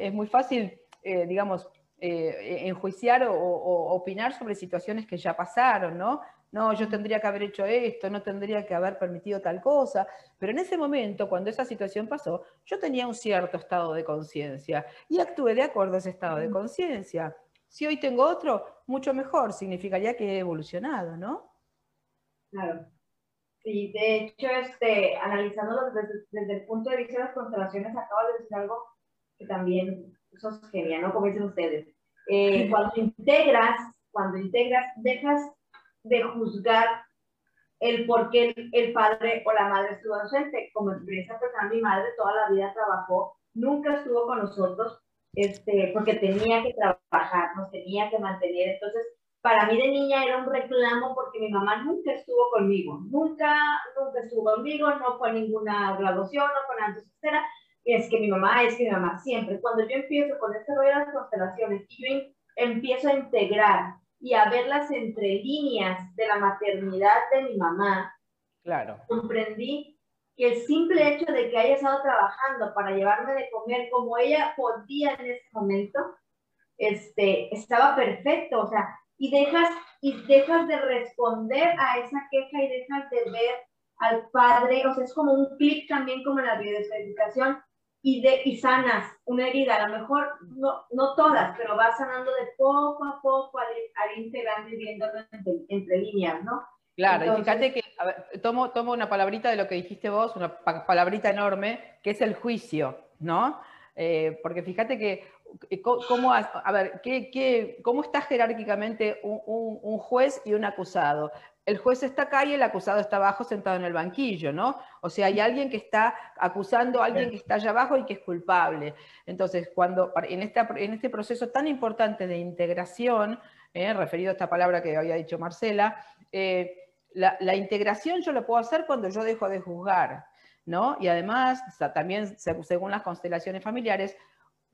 es, muy fácil, eh, digamos, eh, enjuiciar o, opinar sobre situaciones que ya pasaron, ¿no? No, yo tendría que haber hecho esto, no tendría que haber permitido tal cosa, pero en ese momento, cuando esa situación pasó, yo tenía un cierto estado de conciencia y actué de acuerdo a ese estado de conciencia. Si hoy tengo otro, mucho mejor, significaría que he evolucionado, ¿no?
Claro. Sí, de hecho, este, analizándolo desde, el punto de vista de las constelaciones, acabo de decir algo que también eso es genial, ¿no? Como dicen ustedes. Eh, cuando integras, cuando integras, dejas de juzgar el por qué el padre o la madre estuvo ausente. Como experiencia personal, mi madre toda la vida trabajó, nunca estuvo con nosotros, este, porque tenía que trabajar, nos tenía que mantener. Entonces, para mí de niña era un reclamo porque mi mamá nunca estuvo conmigo, nunca, nunca estuvo conmigo, no fue ninguna graduación, no fue nada. Entonces, era es que mi mamá, es que mi mamá, siempre. Cuando yo empiezo con este rollo de las constelaciones y yo empiezo a integrar y a ver las entrelíneas de la maternidad de mi mamá,
claro.
comprendí que el simple hecho de que haya estado trabajando para llevarme de comer como ella podía en ese momento, este, estaba perfecto, o sea, y dejas, y dejas de responder a esa queja y dejas de ver al padre, o sea, es como un clic también como en la biodescodificación y, de, y sanas una herida, a lo mejor no, no todas, pero vas sanando de poco a poco al, al integrando y viendo entre, líneas, ¿no?
Claro, y fíjate que, tomo, tomo una palabrita de lo que dijiste vos, una palabrita enorme, que es el juicio, ¿no? Eh, porque fíjate que, eh, ¿cómo, a ver, ¿qué, qué, cómo está jerárquicamente un, un, un, juez y un acusado? El juez está acá y el acusado está abajo sentado en el banquillo, ¿no? O sea, hay alguien que está acusando a alguien que está allá abajo y que es culpable. Entonces, cuando en, este proceso tan importante de integración, eh, referido a esta palabra que había dicho Marcela, eh, la, integración yo lo puedo hacer cuando yo dejo de juzgar, ¿no? Y además, también según las constelaciones familiares,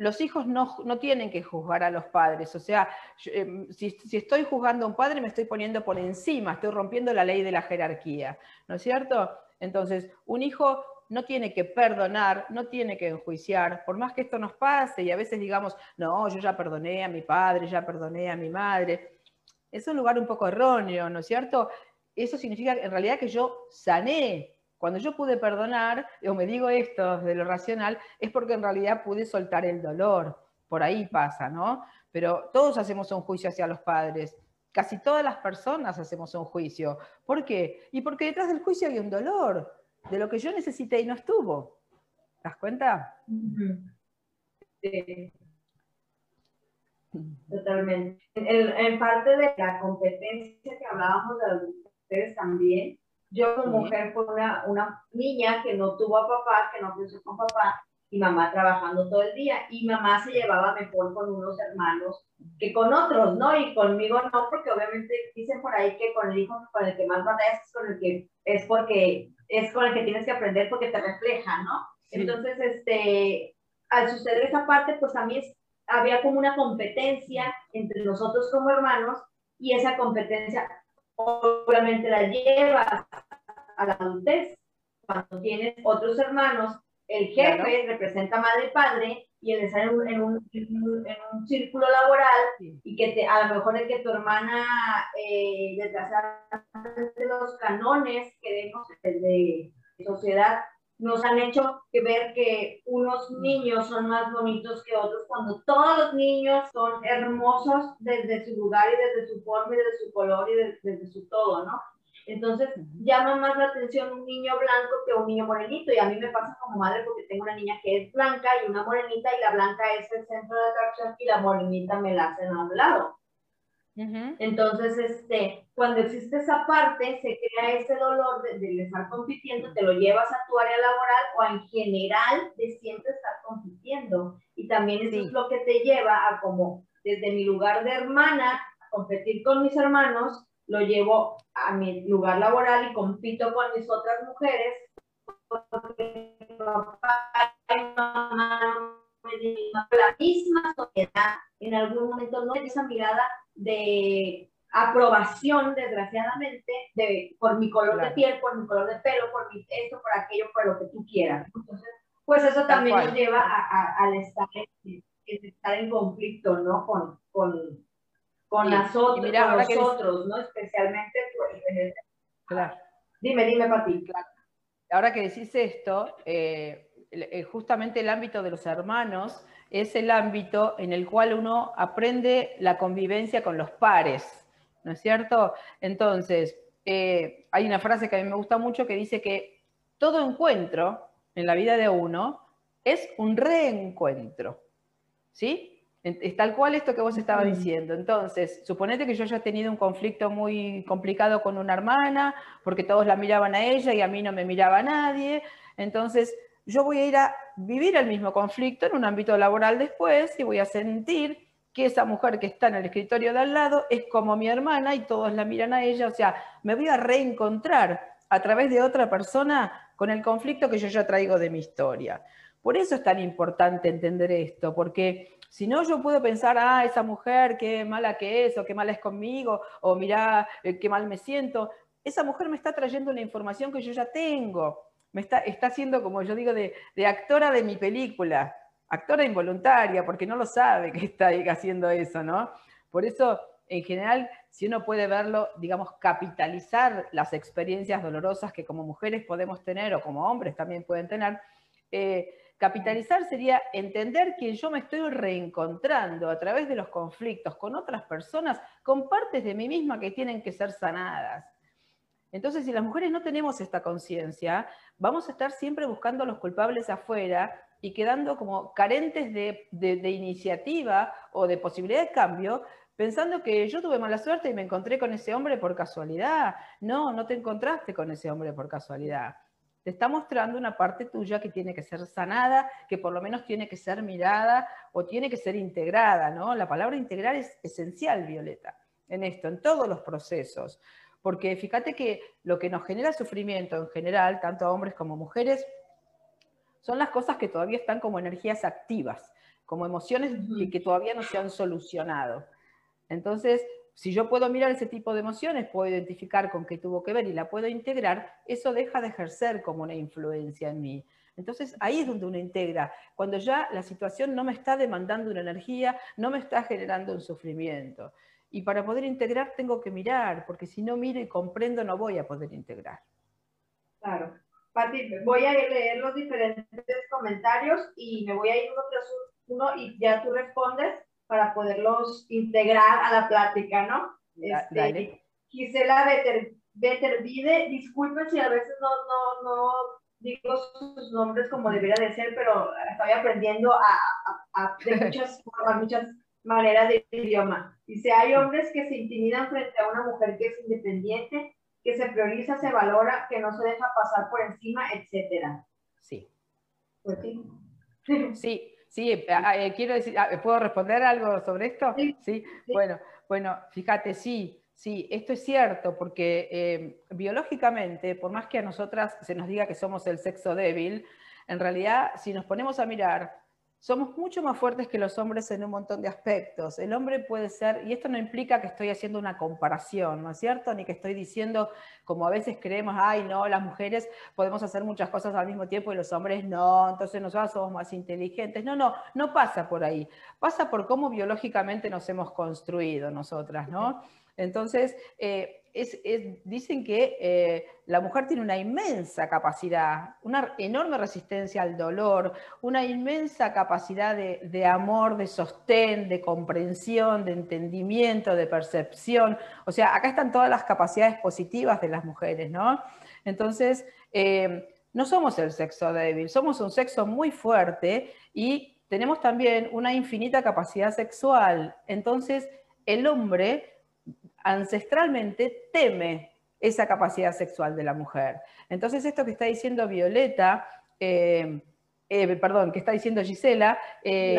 los hijos no, tienen que juzgar a los padres. O sea, em, si, estoy juzgando a un padre, me estoy poniendo por encima, estoy rompiendo la ley de la jerarquía, ¿no es cierto? Entonces, un hijo no tiene que perdonar, no tiene que enjuiciar, por más que esto nos pase y a veces digamos, no, yo ya perdoné a mi padre, ya perdoné a mi madre. Es un lugar un poco erróneo, ¿no es cierto? Eso significa en realidad que yo sané cuando yo pude perdonar, o me digo esto de lo racional, es porque en realidad pude soltar el dolor. Por ahí pasa, ¿no? Pero todos hacemos un juicio hacia los padres. Casi todas las personas hacemos un juicio. ¿Por qué? Y porque detrás del juicio hay un dolor de lo que yo necesité y no estuvo. ¿Te das cuenta?
Sí. Totalmente. En, parte de la competencia que hablábamos de ustedes también, yo como mujer fue una, una niña que no tuvo a papá, que no creció con papá, y mamá trabajando todo el día, y mamá se llevaba mejor con unos hermanos que con otros, ¿no? Y conmigo no, porque obviamente dicen por ahí que con el hijo con el que más batallas es con el que es porque es con el que tienes que aprender porque te refleja, ¿no? Entonces, este, al suceder esa parte, pues también había como una competencia entre nosotros como hermanos y esa competencia obviamente la llevas a la adultez. Cuando tienes otros hermanos, el jefe representa madre y padre y el estar en un, en un, en un, círculo laboral y que te, a lo mejor es que tu hermana, eh, de los canones que vemos de sociedad, nos han hecho que ver que unos niños son más bonitos que otros cuando todos los niños son hermosos desde su lugar y desde su forma y desde su color y desde, su todo, ¿no? Entonces llama más la atención un niño blanco que un niño morenito y a mí me pasa como madre porque tengo una niña que es blanca y una morenita y la blanca es el centro de atracción y la morenita me la hacen a un lado. Entonces, este, cuando existe esa parte, se crea ese dolor de, estar compitiendo, te lo llevas a tu área laboral o en general de siempre estar compitiendo. Y también eso es lo que te lleva a como desde mi lugar de hermana, competir con mis hermanos, lo llevo a mi lugar laboral y compito con mis otras mujeres porque papá y mamá la misma sociedad en algún momento no esa mirada de aprobación, desgraciadamente, de, por mi color de piel, por mi color de pelo, por mi esto, por aquello, por lo que tú quieras. Entonces, pues eso también nos lleva a, al estar en, estar en conflicto, ¿no? Con, con, con, las otras, con nosotros, ¿no? Especialmente, pues,
claro.
Dime, dime, Pati. Claro.
Ahora que decís esto, eh, eh, justamente el ámbito de los hermanos es el ámbito en el cual uno aprende la convivencia con los pares, ¿no es cierto? Entonces, eh, hay una frase que a mí me gusta mucho que dice que todo encuentro en la vida de uno es un reencuentro, ¿sí? Es tal cual esto que vos estabas diciendo. Entonces, suponete que yo haya tenido un conflicto muy complicado con una hermana, porque todos la miraban a ella y a mí no me miraba nadie. Entonces, yo voy a ir a vivir el mismo conflicto en un ámbito laboral después y voy a sentir que esa mujer que está en el escritorio de al lado es como mi hermana y todos la miran a ella, o sea, me voy a reencontrar a través de otra persona con el conflicto que yo ya traigo de mi historia. Por eso es tan importante entender esto, porque si no yo puedo pensar, ah, esa mujer, qué mala que es, o qué mala es conmigo, o mira, eh, qué mal me siento. Esa mujer me está trayendo una información que yo ya tengo. Me está, está haciendo, como yo digo, de, de actora de mi película, actora involuntaria, porque no lo sabe que está haciendo eso, ¿no? Por eso, en general, si uno puede verlo, digamos, capitalizar las experiencias dolorosas que como mujeres podemos tener o como hombres también pueden tener, eh, capitalizar sería entender que yo me estoy reencontrando a través de los conflictos con otras personas, con partes de mí misma que tienen que ser sanadas. Entonces, si las mujeres no tenemos esta conciencia, vamos a estar siempre buscando a los culpables afuera y quedando como carentes de, de, iniciativa o de posibilidad de cambio, pensando que yo tuve mala suerte y me encontré con ese hombre por casualidad. No, no te encontraste con ese hombre por casualidad. Te está mostrando una parte tuya que tiene que ser sanada, que por lo menos tiene que ser mirada o tiene que ser integrada, ¿no? La palabra integrar es esencial, Violeta, en esto, en todos los procesos. Porque fíjate que lo que nos genera sufrimiento en general, tanto a hombres como mujeres, son las cosas que todavía están como energías activas, como emociones que, que todavía no se han solucionado. Entonces, si yo puedo mirar ese tipo de emociones, puedo identificar con qué tuvo que ver y la puedo integrar, eso deja de ejercer como una influencia en mí. Entonces ahí es donde uno integra, cuando ya la situación no me está demandando una energía, no me está generando un sufrimiento. Y para poder integrar tengo que mirar, porque si no miro y comprendo no voy a poder integrar.
Claro. Pati, voy a leer los diferentes comentarios y me voy a ir uno tras uno y ya tú respondes para poderlos integrar a la plática, ¿no? Este, Gisela Betervide, disculpen si a veces no, no, no digo sus nombres como debería de ser, pero estoy aprendiendo a, a, de muchas formas, muchas maneras de idioma. Dice, hay hombres que se intimidan frente a una mujer que es independiente, que se prioriza, se valora, que no se deja pasar por encima, etcétera.
Sí. Pues sí. Sí, Sí, eh, eh, quiero decir, ah, ¿puedo responder algo sobre esto? Sí, Bueno, bueno, fíjate, sí, sí, esto es cierto, porque eh, biológicamente, por más que a nosotras se nos diga que somos el sexo débil, en realidad, si nos ponemos a mirar somos mucho más fuertes que los hombres en un montón de aspectos. El hombre puede ser, y esto no implica que estoy haciendo una comparación, ¿no es cierto? Ni que estoy diciendo, como a veces creemos, ay, no, las mujeres podemos hacer muchas cosas al mismo tiempo y los hombres no, entonces nosotros somos más inteligentes. No, no, no pasa por ahí. Pasa por cómo biológicamente nos hemos construido nosotras, ¿no? Entonces, eh, dicen que eh, la mujer tiene una inmensa capacidad, una enorme resistencia al dolor, una inmensa capacidad de, amor, de sostén, de comprensión, de entendimiento, de percepción. O sea, acá están todas las capacidades positivas de las mujeres, ¿no? Entonces, eh, no somos el sexo débil, somos un sexo muy fuerte y tenemos también una infinita capacidad sexual. Entonces, el hombre ancestralmente teme esa capacidad sexual de la mujer. Entonces esto que está diciendo Violeta, eh, eh, perdón, que está diciendo Gisela, eh,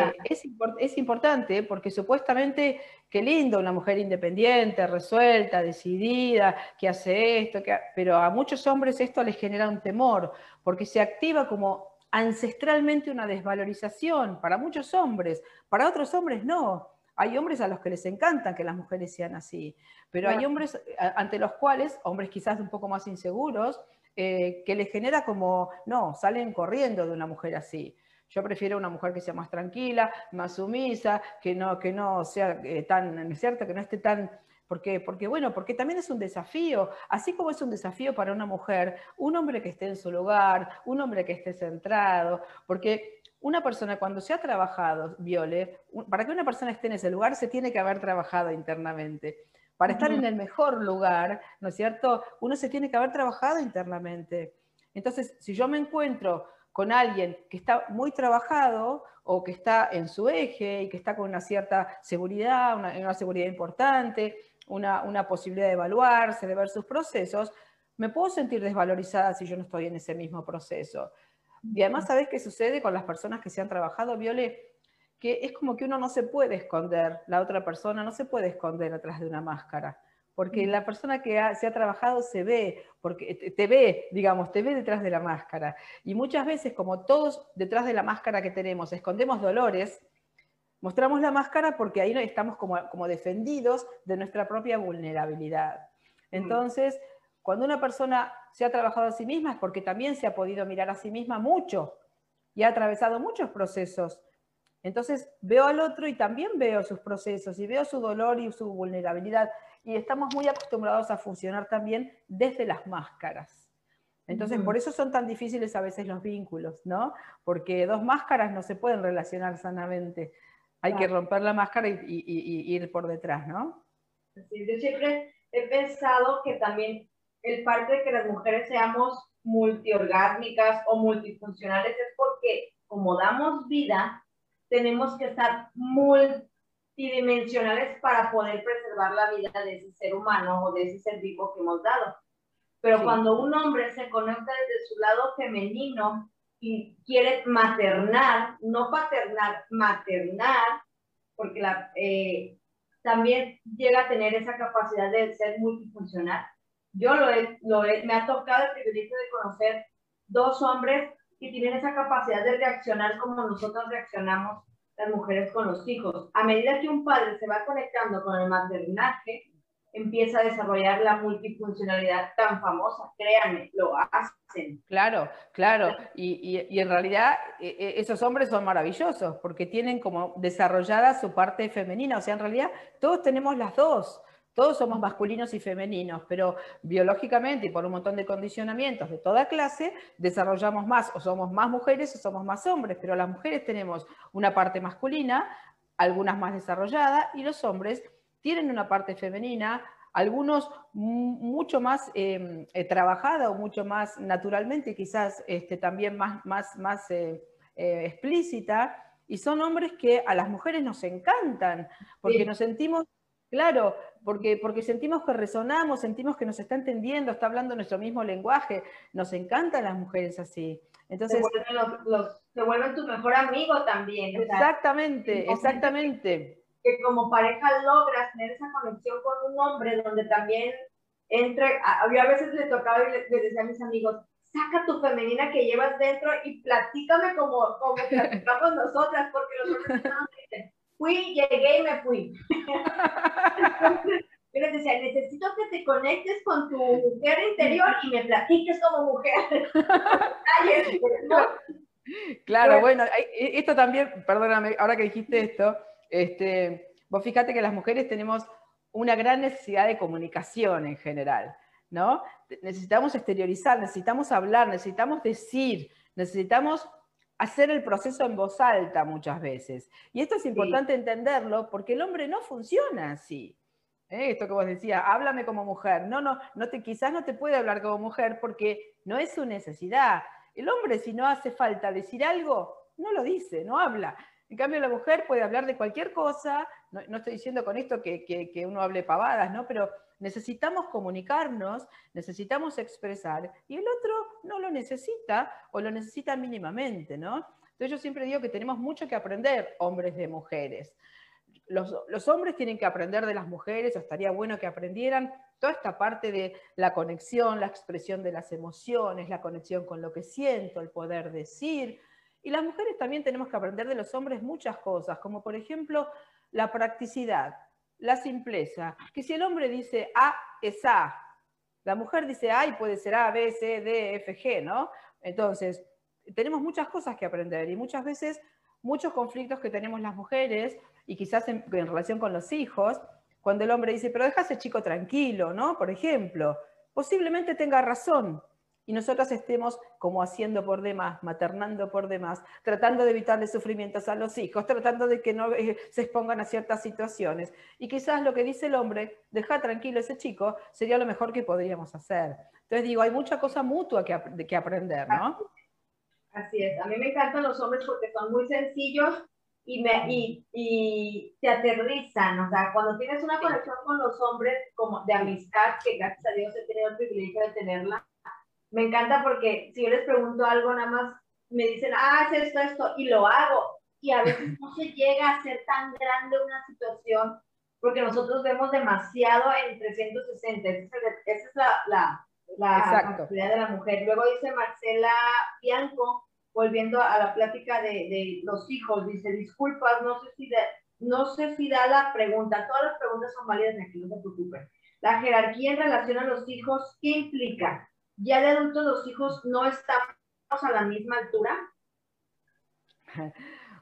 es, importante porque supuestamente, qué lindo, una mujer independiente, resuelta, decidida, que hace esto, pero a muchos hombres esto les genera un temor, porque se activa como ancestralmente una desvalorización para muchos hombres, para otros hombres no. Hay hombres a los que les encanta que las mujeres sean así, pero hay hombres ante los cuales, hombres quizás un poco más inseguros, eh, que les genera como, no, salen corriendo de una mujer así. Yo prefiero una mujer que sea más tranquila, más sumisa, que no, que no sea eh, tan, ¿es cierto? Que no esté tan... Porque, porque, bueno, porque también es un desafío, así como es un desafío para una mujer, un hombre que esté en su lugar, un hombre que esté centrado, porque una persona cuando se ha trabajado, Viole, para que una persona esté en ese lugar se tiene que haber trabajado internamente. Para estar en el mejor lugar, ¿no es cierto? Uno se tiene que haber trabajado internamente. Entonces, si yo me encuentro con alguien que está muy trabajado o que está en su eje y que está con una cierta seguridad, una, seguridad importante, una, una posibilidad de evaluarse, de ver sus procesos, me puedo sentir desvalorizada si yo no estoy en ese mismo proceso. Y además, ¿sabes qué sucede con las personas que se han trabajado, Viole? Que es como que uno no se puede esconder, la otra persona no se puede esconder atrás de una máscara. porque la persona que se ha trabajado se ve, porque te ve, digamos, te ve detrás de la máscara. Y muchas veces, como todos detrás de la máscara que tenemos escondemos dolores, mostramos la máscara porque ahí estamos como, como defendidos de nuestra propia vulnerabilidad. Entonces, cuando una persona se ha trabajado a sí misma es porque también se ha podido mirar a sí misma mucho y ha atravesado muchos procesos. Entonces veo al otro y también veo sus procesos y veo su dolor y su vulnerabilidad. Y estamos muy acostumbrados a funcionar también desde las máscaras. Entonces, por eso son tan difíciles a veces los vínculos, ¿no? Porque dos máscaras no se pueden relacionar sanamente. Hay que romper la máscara y, ir por detrás, ¿no?
yo siempre he pensado que también el parte de que las mujeres seamos multiorgásmicas o multifuncionales es porque como damos vida, tenemos que estar multidimensionales para poder preservar la vida de ese ser humano o de ese ser vivo que hemos dado. Pero cuando un hombre se conecta desde su lado femenino y quiere maternar, no paternar, maternar, porque la, eh, también llega a tener esa capacidad de ser multifuncional yo lo he, lo he, me ha tocado el privilegio de conocer dos hombres que tienen esa capacidad de reaccionar como nosotros reaccionamos las mujeres con los hijos. A medida que un padre se va conectando con el maternaje, empieza a desarrollar la multifuncionalidad tan famosa. Créanme, lo hacen.
Claro, claro. Y, y, y, en realidad e, e, esos hombres son maravillosos porque tienen como desarrollada su parte femenina. O sea, en realidad todos tenemos las dos. Todos somos masculinos y femeninos, pero biológicamente y por un montón de condicionamientos de toda clase, desarrollamos más, o somos más mujeres o somos más hombres, pero las mujeres tenemos una parte masculina, algunas más desarrollada, y los hombres tienen una parte femenina, algunos mucho más em, eh, trabajada o mucho más naturalmente, quizás este, también más, más, más eh, eh, explícita, y son hombres que a las mujeres nos encantan, porque nos sentimos Claro, porque, porque sentimos que resonamos, sentimos que nos está entendiendo, está hablando nuestro mismo lenguaje. Nos encantan las mujeres así. Entonces,
se vuelven, tu mejor amigo también.
Exactamente, exactamente.
Que como pareja logras tener esa conexión con un hombre donde también entre, yo a veces le tocaba y le, decía a mis amigos, saca tu femenina que llevas dentro y platícame como, como platicamos nosotras, porque los hombres no dicen, fui, llegué y me fui. yo les decía, necesito que te conectes con tu mujer interior y me platiques como mujer.
claro, bueno, e, esto también, perdóname, ahora que dijiste esto, este, vos fíjate que las mujeres tenemos una gran necesidad de comunicación en general, ¿no? Necesitamos exteriorizar, necesitamos hablar, necesitamos decir, necesitamos hacer el proceso en voz alta muchas veces. Y esto es importante entenderlo porque el hombre no funciona así. ¿eh? Esto que vos decías, háblame como mujer. No, no, no te, quizás no te puede hablar como mujer porque no es su necesidad. El hombre, si no hace falta decir algo, no lo dice, no habla. En cambio, la mujer puede hablar de cualquier cosa. No, estoy diciendo con esto que, que, que uno hable pavadas, ¿no? Pero necesitamos comunicarnos, necesitamos expresar, y el otro no lo necesita o lo necesita mínimamente, ¿no? Entonces yo siempre digo que tenemos mucho que aprender, hombres de mujeres. Los, hombres tienen que aprender de las mujeres, o estaría bueno que aprendieran toda esta parte de la conexión, la expresión de las emociones, la conexión con lo que siento, el poder decir. Y las mujeres también tenemos que aprender de los hombres muchas cosas, como por ejemplo la practicidad la simpleza, que si el hombre dice A es A, la mujer dice A y puede ser A, B, C, D, F, G, ¿no? Entonces, tenemos muchas cosas que aprender y muchas veces muchos conflictos que tenemos las mujeres y quizás en, relación con los hijos, cuando el hombre dice, pero ese chico tranquilo, ¿no? Por ejemplo, posiblemente tenga razón, y nosotras estemos como haciendo por demás, maternando por demás, tratando de evitarle sufrimientos a los hijos, tratando de que no eh, se expongan a ciertas situaciones. Y quizás lo que dice el hombre, deja tranquilo a ese chico, sería lo mejor que podríamos hacer. Entonces digo, hay mucha cosa mutua que, que aprender, ¿no?
Así es, a mí me encantan los hombres porque son muy sencillos y, me, y, y, te aterrizan, o sea, cuando tienes una conexión con los hombres como de amistad, que gracias a Dios he tenido el privilegio de tenerla, me encanta porque si yo les pregunto algo, nada más me dicen, ah, es esto, esto, y lo hago. Y a veces no se llega a ser tan grande una situación porque nosotros vemos demasiado en 360. Esa es la, la, la capacidad de la mujer. Luego dice Marcela Bianco, volviendo a la plática de, de los hijos, dice, disculpas, no sé si no sé si da la pregunta, todas las preguntas son válidas aquí, no se preocupen. La jerarquía en relación a los hijos, ¿qué implica? Ya de adultos los hijos no estamos a la misma altura.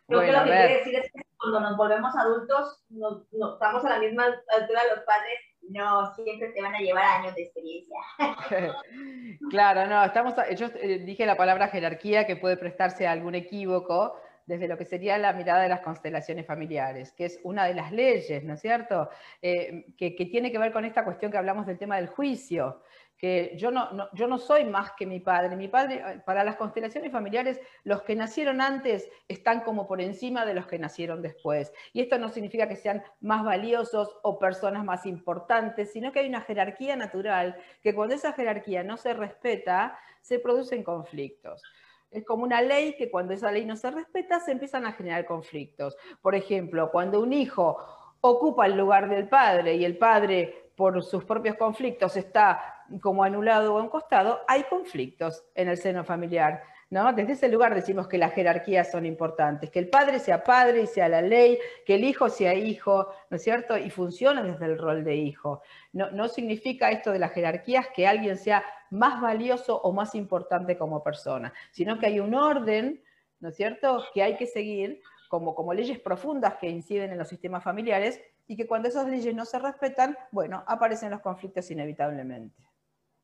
Creo que lo que quiere decir es que cuando nos volvemos adultos, no, estamos a la misma altura los padres, no, siempre te van a llevar años de experiencia.
claro, no, estamos, yo eh, dije la palabra jerarquía que puede prestarse a algún equívoco, desde lo que sería la mirada de las constelaciones familiares, que es una de las leyes, ¿no es cierto?, eh, que, tiene que ver con esta cuestión que hablamos del tema del juicio, que yo no, yo no soy más que mi padre. Mi padre, eh, para las constelaciones familiares, los que nacieron antes están como por encima de los que nacieron después. Y esto no significa que sean más valiosos o personas más importantes, sino que hay una jerarquía natural, que cuando esa jerarquía no se respeta, se producen conflictos. Es como una ley que cuando esa ley no se respeta se empiezan a generar conflictos. Por ejemplo, cuando un hijo ocupa el lugar del padre y el padre por sus propios conflictos está como anulado o encostado, hay conflictos en el seno familiar. Desde ese lugar decimos que las jerarquías son importantes, que el padre sea padre y sea la ley, que el hijo sea hijo, ¿no es cierto? Y funcione desde el rol de hijo. No, no significa esto de las jerarquías que alguien sea más valioso o más importante como persona, sino que hay un orden, ¿no es cierto?, que hay que seguir como, como leyes profundas que inciden en los sistemas familiares y que cuando esas leyes no se respetan, bueno, aparecen los conflictos inevitablemente.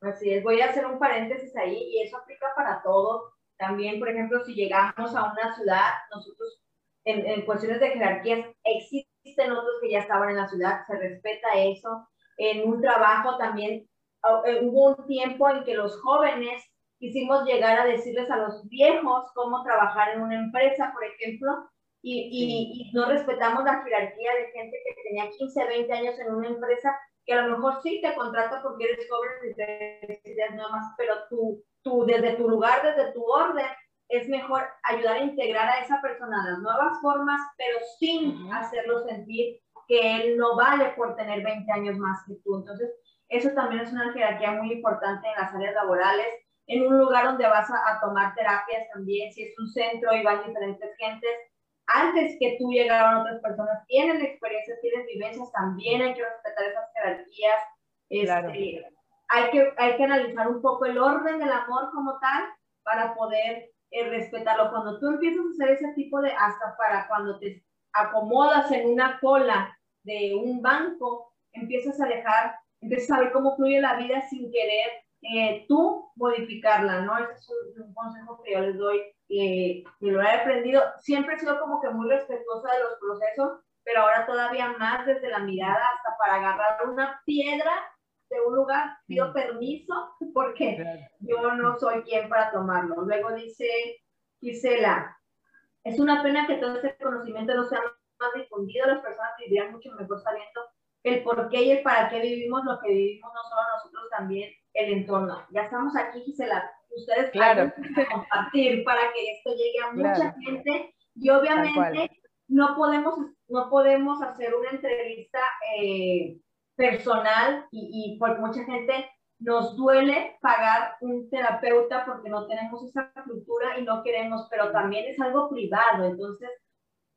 Así es, voy a hacer un paréntesis ahí y eso aplica para todo también, por ejemplo, si llegamos a una ciudad, nosotros en, cuestiones de jerarquías existen otros que ya estaban en la ciudad, se respeta eso. En un trabajo también eh, hubo un tiempo en que los jóvenes quisimos llegar a decirles a los viejos cómo trabajar en una empresa, por ejemplo, y, y, no respetamos la jerarquía de gente que tenía 15, 20 años en una empresa, que a lo mejor sí te contrata porque eres joven y te ideas nuevas, pero tú desde tu lugar, desde tu orden, es mejor ayudar a integrar a esa persona a las nuevas formas, pero sin hacerlo sentir que él no vale por tener 20 años más que tú. Entonces, eso también es una jerarquía muy importante en las áreas laborales, en un lugar donde vas a, tomar terapias también, si es un centro y van diferentes gentes, antes que tú llegaron otras personas, tienen experiencias, tienen vivencias, también hay que respetar esas jerarquías. Este, hay que, hay que analizar un poco el orden del amor como tal para poder eh, respetarlo. Cuando tú empiezas a hacer ese tipo de, hasta para cuando te acomodas en una cola de un banco, empiezas a dejar, empiezas a ver cómo fluye la vida sin querer eh, tú modificarla, ¿no? Ese es un, consejo que yo les doy, eh, que lo he aprendido. Siempre he sido como que muy respetuosa de los procesos, pero ahora todavía más desde la mirada hasta para agarrar una piedra de un lugar, pido permiso porque yo no soy quien para tomarlo. Luego dice Gisela, es una pena que todo este conocimiento no sea más difundido, las personas vivirían mucho mejor sabiendo el por qué y el para qué vivimos lo que vivimos, no solo nosotros, también el entorno. Ya estamos aquí, Gisela, ustedes
claro.
compartir para que esto llegue a mucha gente. Y obviamente no podemos, no podemos hacer una entrevista eh, personal y, y porque mucha gente nos duele pagar un terapeuta porque no tenemos esa cultura y no queremos, pero también es algo privado, entonces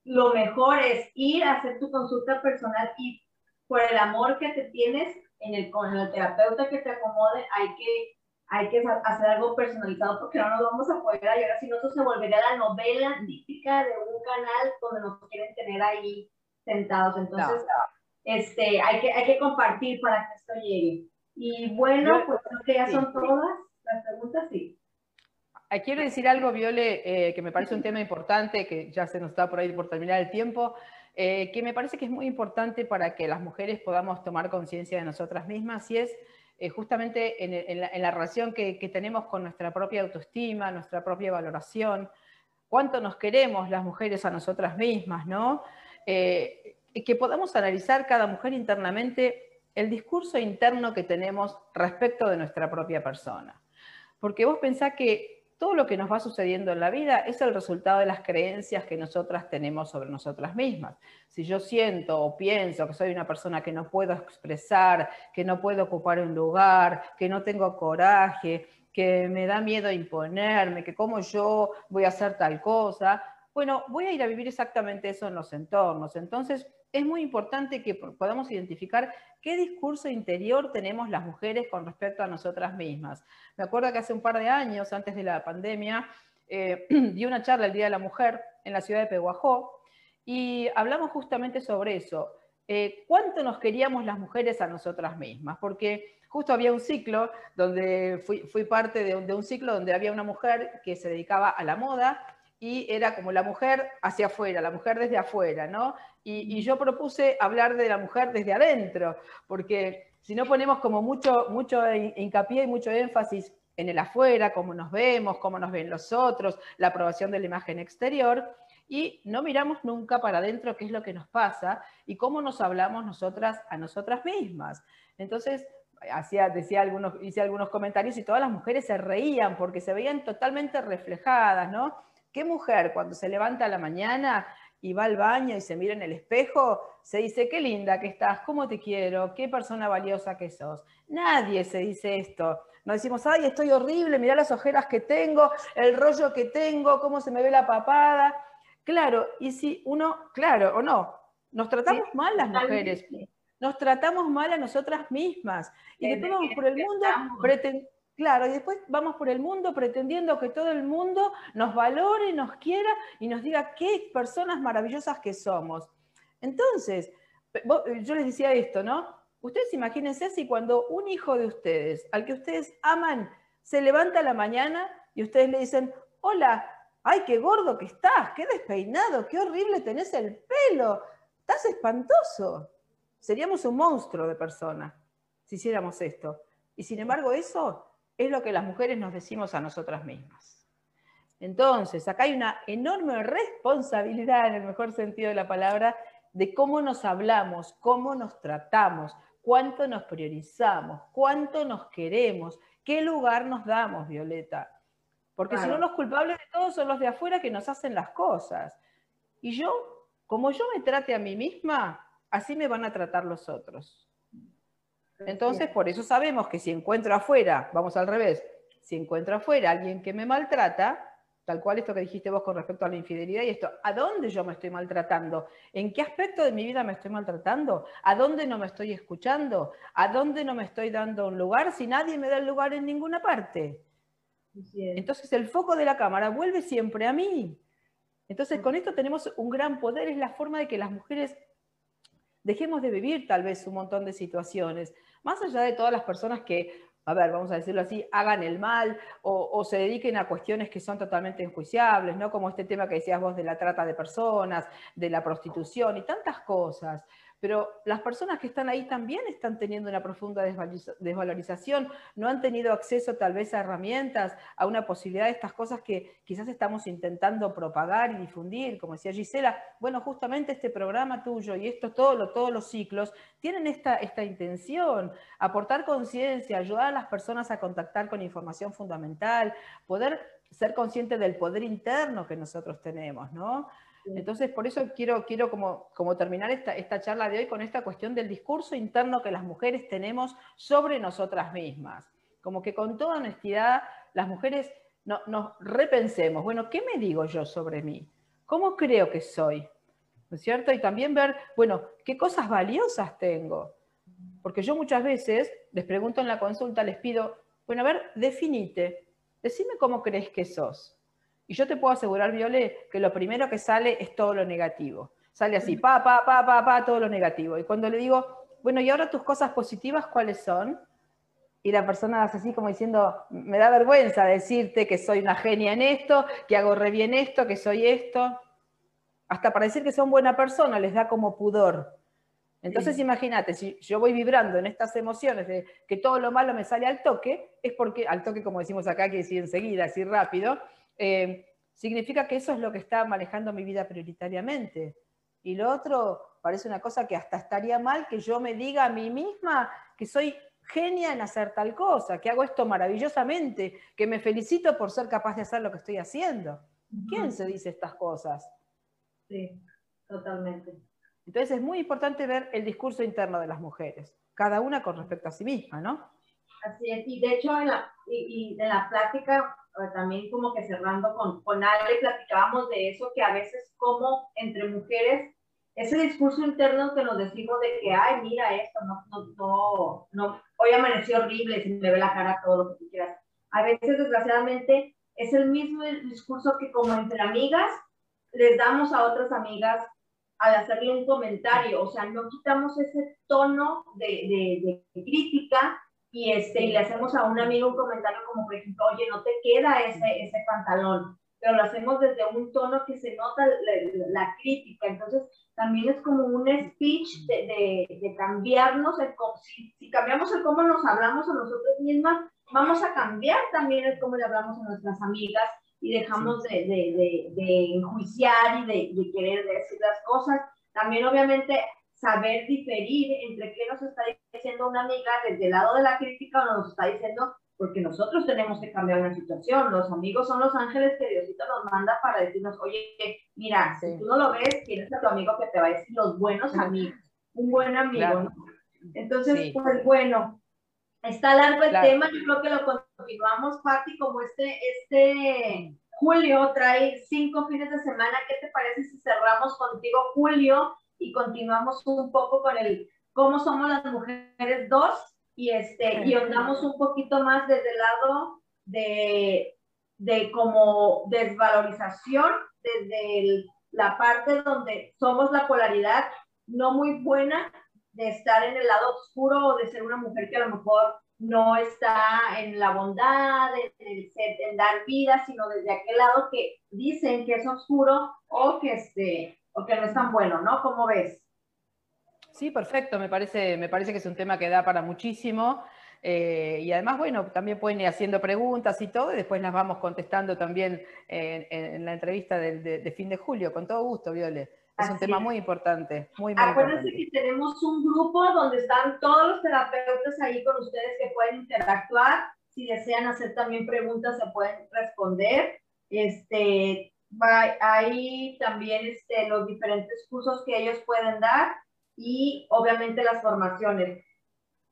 lo mejor es ir a hacer tu consulta personal y por el amor que te tienes en el, con el terapeuta que te acomode, hay que, hay que hacer algo personalizado porque no nos vamos a poder ayudar, si no eso se volvería la novela típica de un canal donde nos quieren tener ahí sentados, entonces este, hay, que, hay que compartir para que esto llegue. Y bueno, pues creo que ya son todas las preguntas, sí.
Quiero decir algo, Viole, eh, que me parece un tema importante, que ya se nos está por ahí por terminar el tiempo, eh, que me parece que es muy importante para que las mujeres podamos tomar conciencia de nosotras mismas, y es eh, justamente en, la, relación que, que, tenemos con nuestra propia autoestima, nuestra propia valoración, cuánto nos queremos las mujeres a nosotras mismas, ¿no? que podamos analizar cada mujer internamente el discurso interno que tenemos respecto de nuestra propia persona. Porque vos pensás que todo lo que nos va sucediendo en la vida es el resultado de las creencias que nosotras tenemos sobre nosotras mismas. Si yo siento o pienso que soy una persona que no puedo expresar, que no puedo ocupar un lugar, que no tengo coraje, que me da miedo imponerme, que como yo voy a hacer tal cosa, bueno, voy a ir a vivir exactamente eso en los entornos. Entonces, es muy importante que podamos identificar qué discurso interior tenemos las mujeres con respecto a nosotras mismas. Me acuerdo que hace un par de años, antes de la pandemia, eh, di una charla el Día de la Mujer en la ciudad de Pehuajó y hablamos justamente sobre eso. Eh, ¿Cuánto nos queríamos las mujeres a nosotras mismas? Porque justo había un ciclo donde fui, parte de un ciclo donde había una mujer que se dedicaba a la moda y era como la mujer hacia afuera, la mujer desde afuera, ¿no? Y, yo propuse hablar de la mujer desde adentro, porque si no ponemos como mucho, mucho hincapié y mucho énfasis en el afuera, cómo nos vemos, cómo nos ven los otros, la aprobación de la imagen exterior, y no miramos nunca para adentro qué es lo que nos pasa y cómo nos hablamos nosotras a nosotras mismas. Entonces, hacía, decía algunos, hice algunos comentarios y todas las mujeres se reían porque se veían totalmente reflejadas, ¿no? ¿Qué mujer cuando se levanta a la mañana y va al baño y se mira en el espejo, se dice, qué linda que estás, cómo te quiero, qué persona valiosa que sos? Nadie se dice esto. No decimos, ay, estoy horrible, mira las ojeras que tengo, el rollo que tengo, cómo se me ve la papada. Claro, y si uno, claro o no, nos tratamos mal las mujeres, nos tratamos mal a nosotras mismas. Y después vamos por el mundo pretendiendo Claro, y después vamos por el mundo pretendiendo que todo el mundo nos valore, nos quiera y nos diga qué personas maravillosas que somos. Entonces, yo les decía esto, ¿no? Ustedes imagínense si cuando un hijo de ustedes, al que ustedes aman, se levanta a la mañana y ustedes le dicen, hola, ay, qué gordo que estás, qué despeinado, qué horrible tenés el pelo, estás espantoso. Seríamos un monstruo de persona si hiciéramos esto. Y sin embargo, eso es lo que las mujeres nos decimos a nosotras mismas. Entonces, acá hay una enorme responsabilidad, en el mejor sentido de la palabra, de cómo nos hablamos, cómo nos tratamos, cuánto nos priorizamos, cuánto nos queremos, qué lugar nos damos, Violeta. Porque si no, los culpables de todo son los de afuera que nos hacen las cosas. Y yo, como yo me trate a mí misma, así me van a tratar los otros. Entonces, por eso sabemos que si encuentro afuera, vamos al revés, si encuentro afuera alguien que me maltrata, tal cual esto que dijiste vos con respecto a la infidelidad y esto, ¿a dónde yo me estoy maltratando? ¿En qué aspecto de mi vida me estoy maltratando? ¿A dónde no me estoy escuchando? ¿A dónde no me estoy dando un lugar si nadie me da el lugar en ninguna parte? Entonces el foco de la cámara vuelve siempre a mí. Entonces con esto tenemos un gran poder, es la forma de que las mujeres dejemos de vivir tal vez un montón de situaciones, más allá de todas las personas que, a ver, vamos a decirlo así, hagan el mal o, se dediquen a cuestiones que son totalmente enjuiciables, ¿no? Como este tema que decías vos de la trata de personas, de la prostitución y tantas cosas pero las personas que están ahí también están teniendo una profunda desvalorización, no han tenido acceso tal vez a herramientas, a una posibilidad de estas cosas que quizás estamos intentando propagar y difundir, como decía Gisela, bueno, justamente este programa tuyo y esto, todo todos los ciclos, tienen esta, esta intención, aportar conciencia, ayudar a las personas a contactar con información fundamental, poder ser consciente del poder interno que nosotros tenemos, ¿no? Entonces, por eso quiero, quiero como, como terminar esta, esta, charla de hoy con esta cuestión del discurso interno que las mujeres tenemos sobre nosotras mismas. Como que con toda honestidad las mujeres nos repensemos, bueno, ¿qué me digo yo sobre mí? ¿Cómo creo que soy? ¿No es cierto? Y también ver, bueno, ¿qué cosas valiosas tengo? Porque yo muchas veces les pregunto en la consulta, les pido, bueno, a ver, definite, decime cómo crees que sos. Y yo te puedo asegurar, Viole, que lo primero que sale es todo lo negativo. Sale así, pa, pa, pa, pa, pa, todo lo negativo. Y cuando le digo, bueno, ¿y ahora tus cosas positivas cuáles son? Y la persona hace así como diciendo, me da vergüenza decirte que soy una genia en esto, que hago re bien esto, que soy esto. Hasta para decir que son buena persona les da como pudor. Entonces imagínate, si yo voy vibrando en estas emociones de que todo lo malo me sale al toque, es porque, al toque como decimos acá, que decir enseguida, así rápido, eh, significa que eso es lo que está manejando mi vida prioritariamente. Y lo otro parece una cosa que hasta estaría mal que yo me diga a mí misma que soy
genia en hacer tal cosa, que hago esto maravillosamente, que me felicito por ser capaz de hacer lo que estoy haciendo. ¿Quién se dice estas cosas?
Sí, totalmente.
Entonces es muy importante ver el discurso interno de las mujeres, cada una con respecto a sí misma, ¿no?
Así es, y de hecho en la, y, en la plática, también como que cerrando con, con Ale, platicábamos de eso, que a veces como entre mujeres, ese discurso interno que nos decimos de que, ay, mira esto, no, no, no, no hoy amaneció horrible, se me ve la cara, todo lo que tú quieras. A veces, desgraciadamente, es el mismo discurso que como entre amigas les damos a otras amigas al hacerle un comentario, o sea, no quitamos ese tono de, de, de crítica y, este, y le hacemos a un amigo un comentario como, por ejemplo, oye, no te queda ese, ese pantalón, pero lo hacemos desde un tono que se nota la, crítica, entonces también es como un speech de, de, de cambiarnos, el, si, si cambiamos el cómo nos hablamos a nosotros mismas, vamos a cambiar también el cómo le hablamos a nuestras amigas y dejamos de, de, de, enjuiciar y de, querer decir las cosas. También obviamente saber diferir entre qué nos está diciendo una amiga desde el lado de la crítica o nos está diciendo porque nosotros tenemos que cambiar una situación. Los amigos son los ángeles que Diosito nos manda para decirnos, oye, mira, si tú no lo ves, tienes a tu amigo que te va a decir los buenos amigos, un buen amigo, ¿no? Entonces, pues bueno, Está largo el tema, yo creo que lo continuamos, Patti, como este, este Julio trae cinco fines de semana, ¿qué te parece si cerramos contigo Julio y continuamos un poco con el cómo somos las mujeres dos y este y andamos un poquito más desde el lado de, de como desvalorización, desde la parte donde somos la polaridad no muy buena de estar en el lado oscuro o de ser una mujer que a lo mejor no está en la bondad, en, en dar vida, sino desde aquel lado que dicen que es oscuro o que, este, o que no es tan bueno, ¿no? ¿Cómo ves?
Sí, perfecto, me parece, me parece que es un tema que da para muchísimo. Eh, y además, bueno, también pueden ir haciendo preguntas y todo, y después las vamos contestando también en, la entrevista de, fin de julio, con todo gusto, Viole. Es un tema muy importante, muy, muy
Acuérdense que tenemos un grupo donde están todos los terapeutas ahí con ustedes que pueden interactuar. Si desean hacer también preguntas, se pueden responder. Este, hay también este, los diferentes cursos que ellos pueden dar y obviamente las formaciones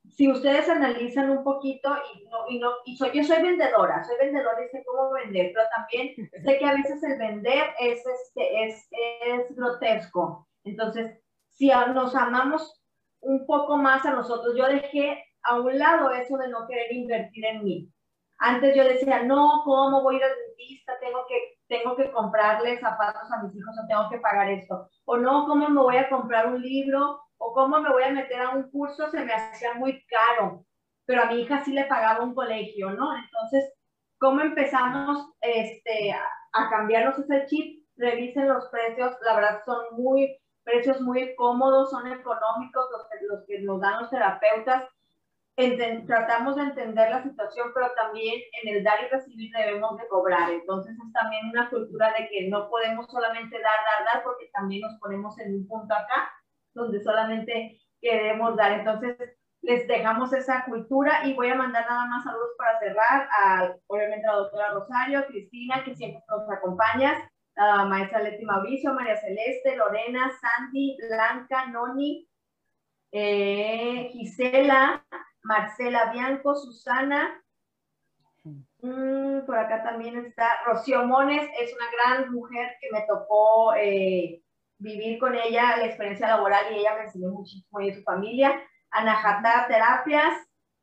si ustedes analizan un poquito, y, no, y, no, y soy, yo soy vendedora, soy vendedora y sé cómo vender, pero también sé que a veces el vender es, este, es, es grotesco. Entonces, si nos amamos un poco más a nosotros, yo dejé a un lado eso de no querer invertir en mí. Antes yo decía, no, ¿cómo voy a ir al dentista? Tengo que, tengo que comprarle zapatos a mis hijos o tengo que pagar esto. O no, ¿cómo me voy a comprar un libro o cómo me voy a meter a un curso, se me hacía muy caro, pero a mi hija sí le pagaba un colegio, ¿no? Entonces, ¿cómo empezamos este, a, cambiarnos ese chip? Revisen los precios, la verdad son muy, precios muy cómodos, son económicos los los que nos dan los terapeutas. Tratamos de entender la situación, pero también en el dar y recibir debemos de cobrar. Entonces es también una cultura de que no podemos solamente dar, dar, dar, porque también nos ponemos en un punto acá donde solamente queremos dar. Entonces, les dejamos esa cultura y voy a mandar nada más saludos para cerrar a, obviamente, a la doctora Rosario, Cristina, que siempre nos acompaña, a maestra Leti Mauricio, María Celeste, Lorena, Sandy, Blanca, Noni, eh, Gisela, Marcela Bianco, Susana, mm, por acá también está Rocío Mones, es una gran mujer que me tocó eh, vivir con ella la experiencia laboral y ella me enseñó muchísimo y su familia. Ana Terapias,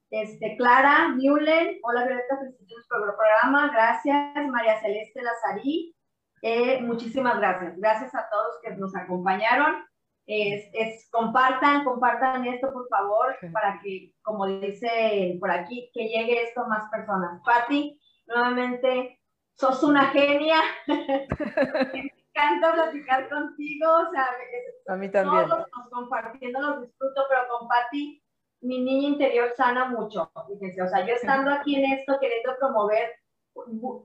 este, Clara Newlen, hola Violeta, felicitaciones por el programa, gracias. María Celeste Lazarí, eh, muchísimas gracias. Gracias a todos que nos acompañaron. Es, compartan, compartan esto, por favor, para que, como dice por aquí, que llegue esto a más personas. Patti, nuevamente, sos una genia. encanta platicar contigo, o sea,
a mí también.
Todos los, compartiendo los disfruto, pero con Patti, mi niña interior sana mucho, fíjense, o sea, yo estando aquí en esto, queriendo promover,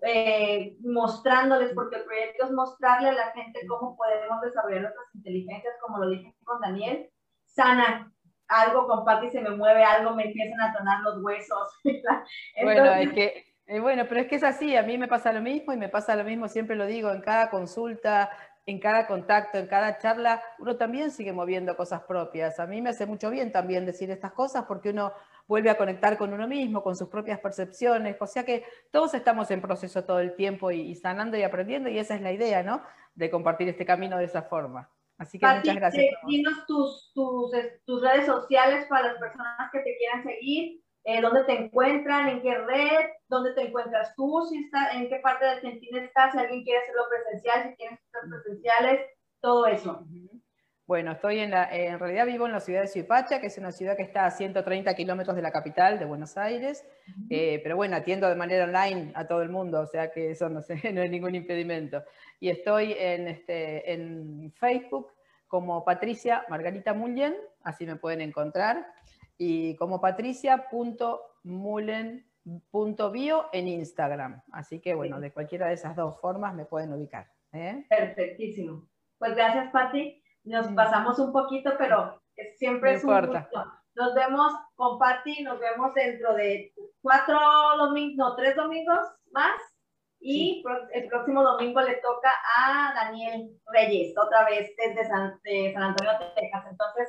eh, mostrándoles, porque el proyecto es mostrarle a la gente cómo podemos desarrollar nuestras inteligencias, como lo dije con Daniel, sana algo con se me mueve algo, me empiezan a tonar los huesos.
bueno, es que, eh, bueno, pero es que es así, a mí me pasa lo mismo y me pasa lo mismo, siempre lo digo, en cada consulta, en cada contacto, en cada charla, uno también sigue moviendo cosas propias. A mí me hace mucho bien también decir estas cosas porque uno vuelve a conectar con uno mismo, con sus propias percepciones, o sea que todos estamos en proceso todo el tiempo y, sanando y aprendiendo y esa es la idea, ¿no? De compartir este camino de esa forma. Así que muchas gracias.
Eh, dinos tus, tus, tus redes sociales para las personas que te quieran seguir eh, dónde te encuentran, en qué red, dónde te encuentras tú, si está, en qué parte de Argentina estás, si alguien quiere hacerlo presencial, si tienes presenciales, todo eso.
Bueno, estoy en la, en realidad vivo en la ciudad de Suipacha, que es una ciudad que está a 130 kilómetros de la capital de Buenos Aires, eh, pero bueno, atiendo de manera online a todo el mundo, o sea que eso no, sé, no es ningún impedimento. Y estoy en, este, en Facebook como Patricia Margarita Mullen, así me pueden encontrar y como patricia.mulen.bio en Instagram. Así que bueno, de cualquiera de esas dos formas me pueden ubicar.
¿eh? Perfectísimo. Pues gracias, Pati. Nos pasamos un poquito, pero siempre es un gusto. Nos vemos con Pati, nos vemos dentro de cuatro domingos, no, tres domingos más. Y el próximo domingo le toca a Daniel Reyes, otra vez desde San, San Antonio, Texas. Entonces,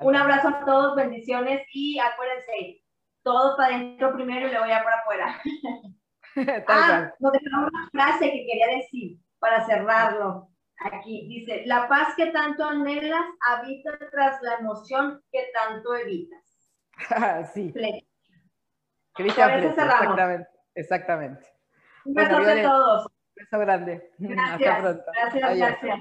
un abrazo a todos, bendiciones y acuérdense, todo para adentro primero y luego ya para afuera. ah, nos dejaron una frase que quería decir para cerrarlo. Aquí dice, la paz que tanto anhelas habita tras la emoción que tanto evitas.
sí. Cristian exactamente, exactamente.
Un beso a todos. Un
beso grande.
Gracias, Hasta pronto. Gracias, gracias.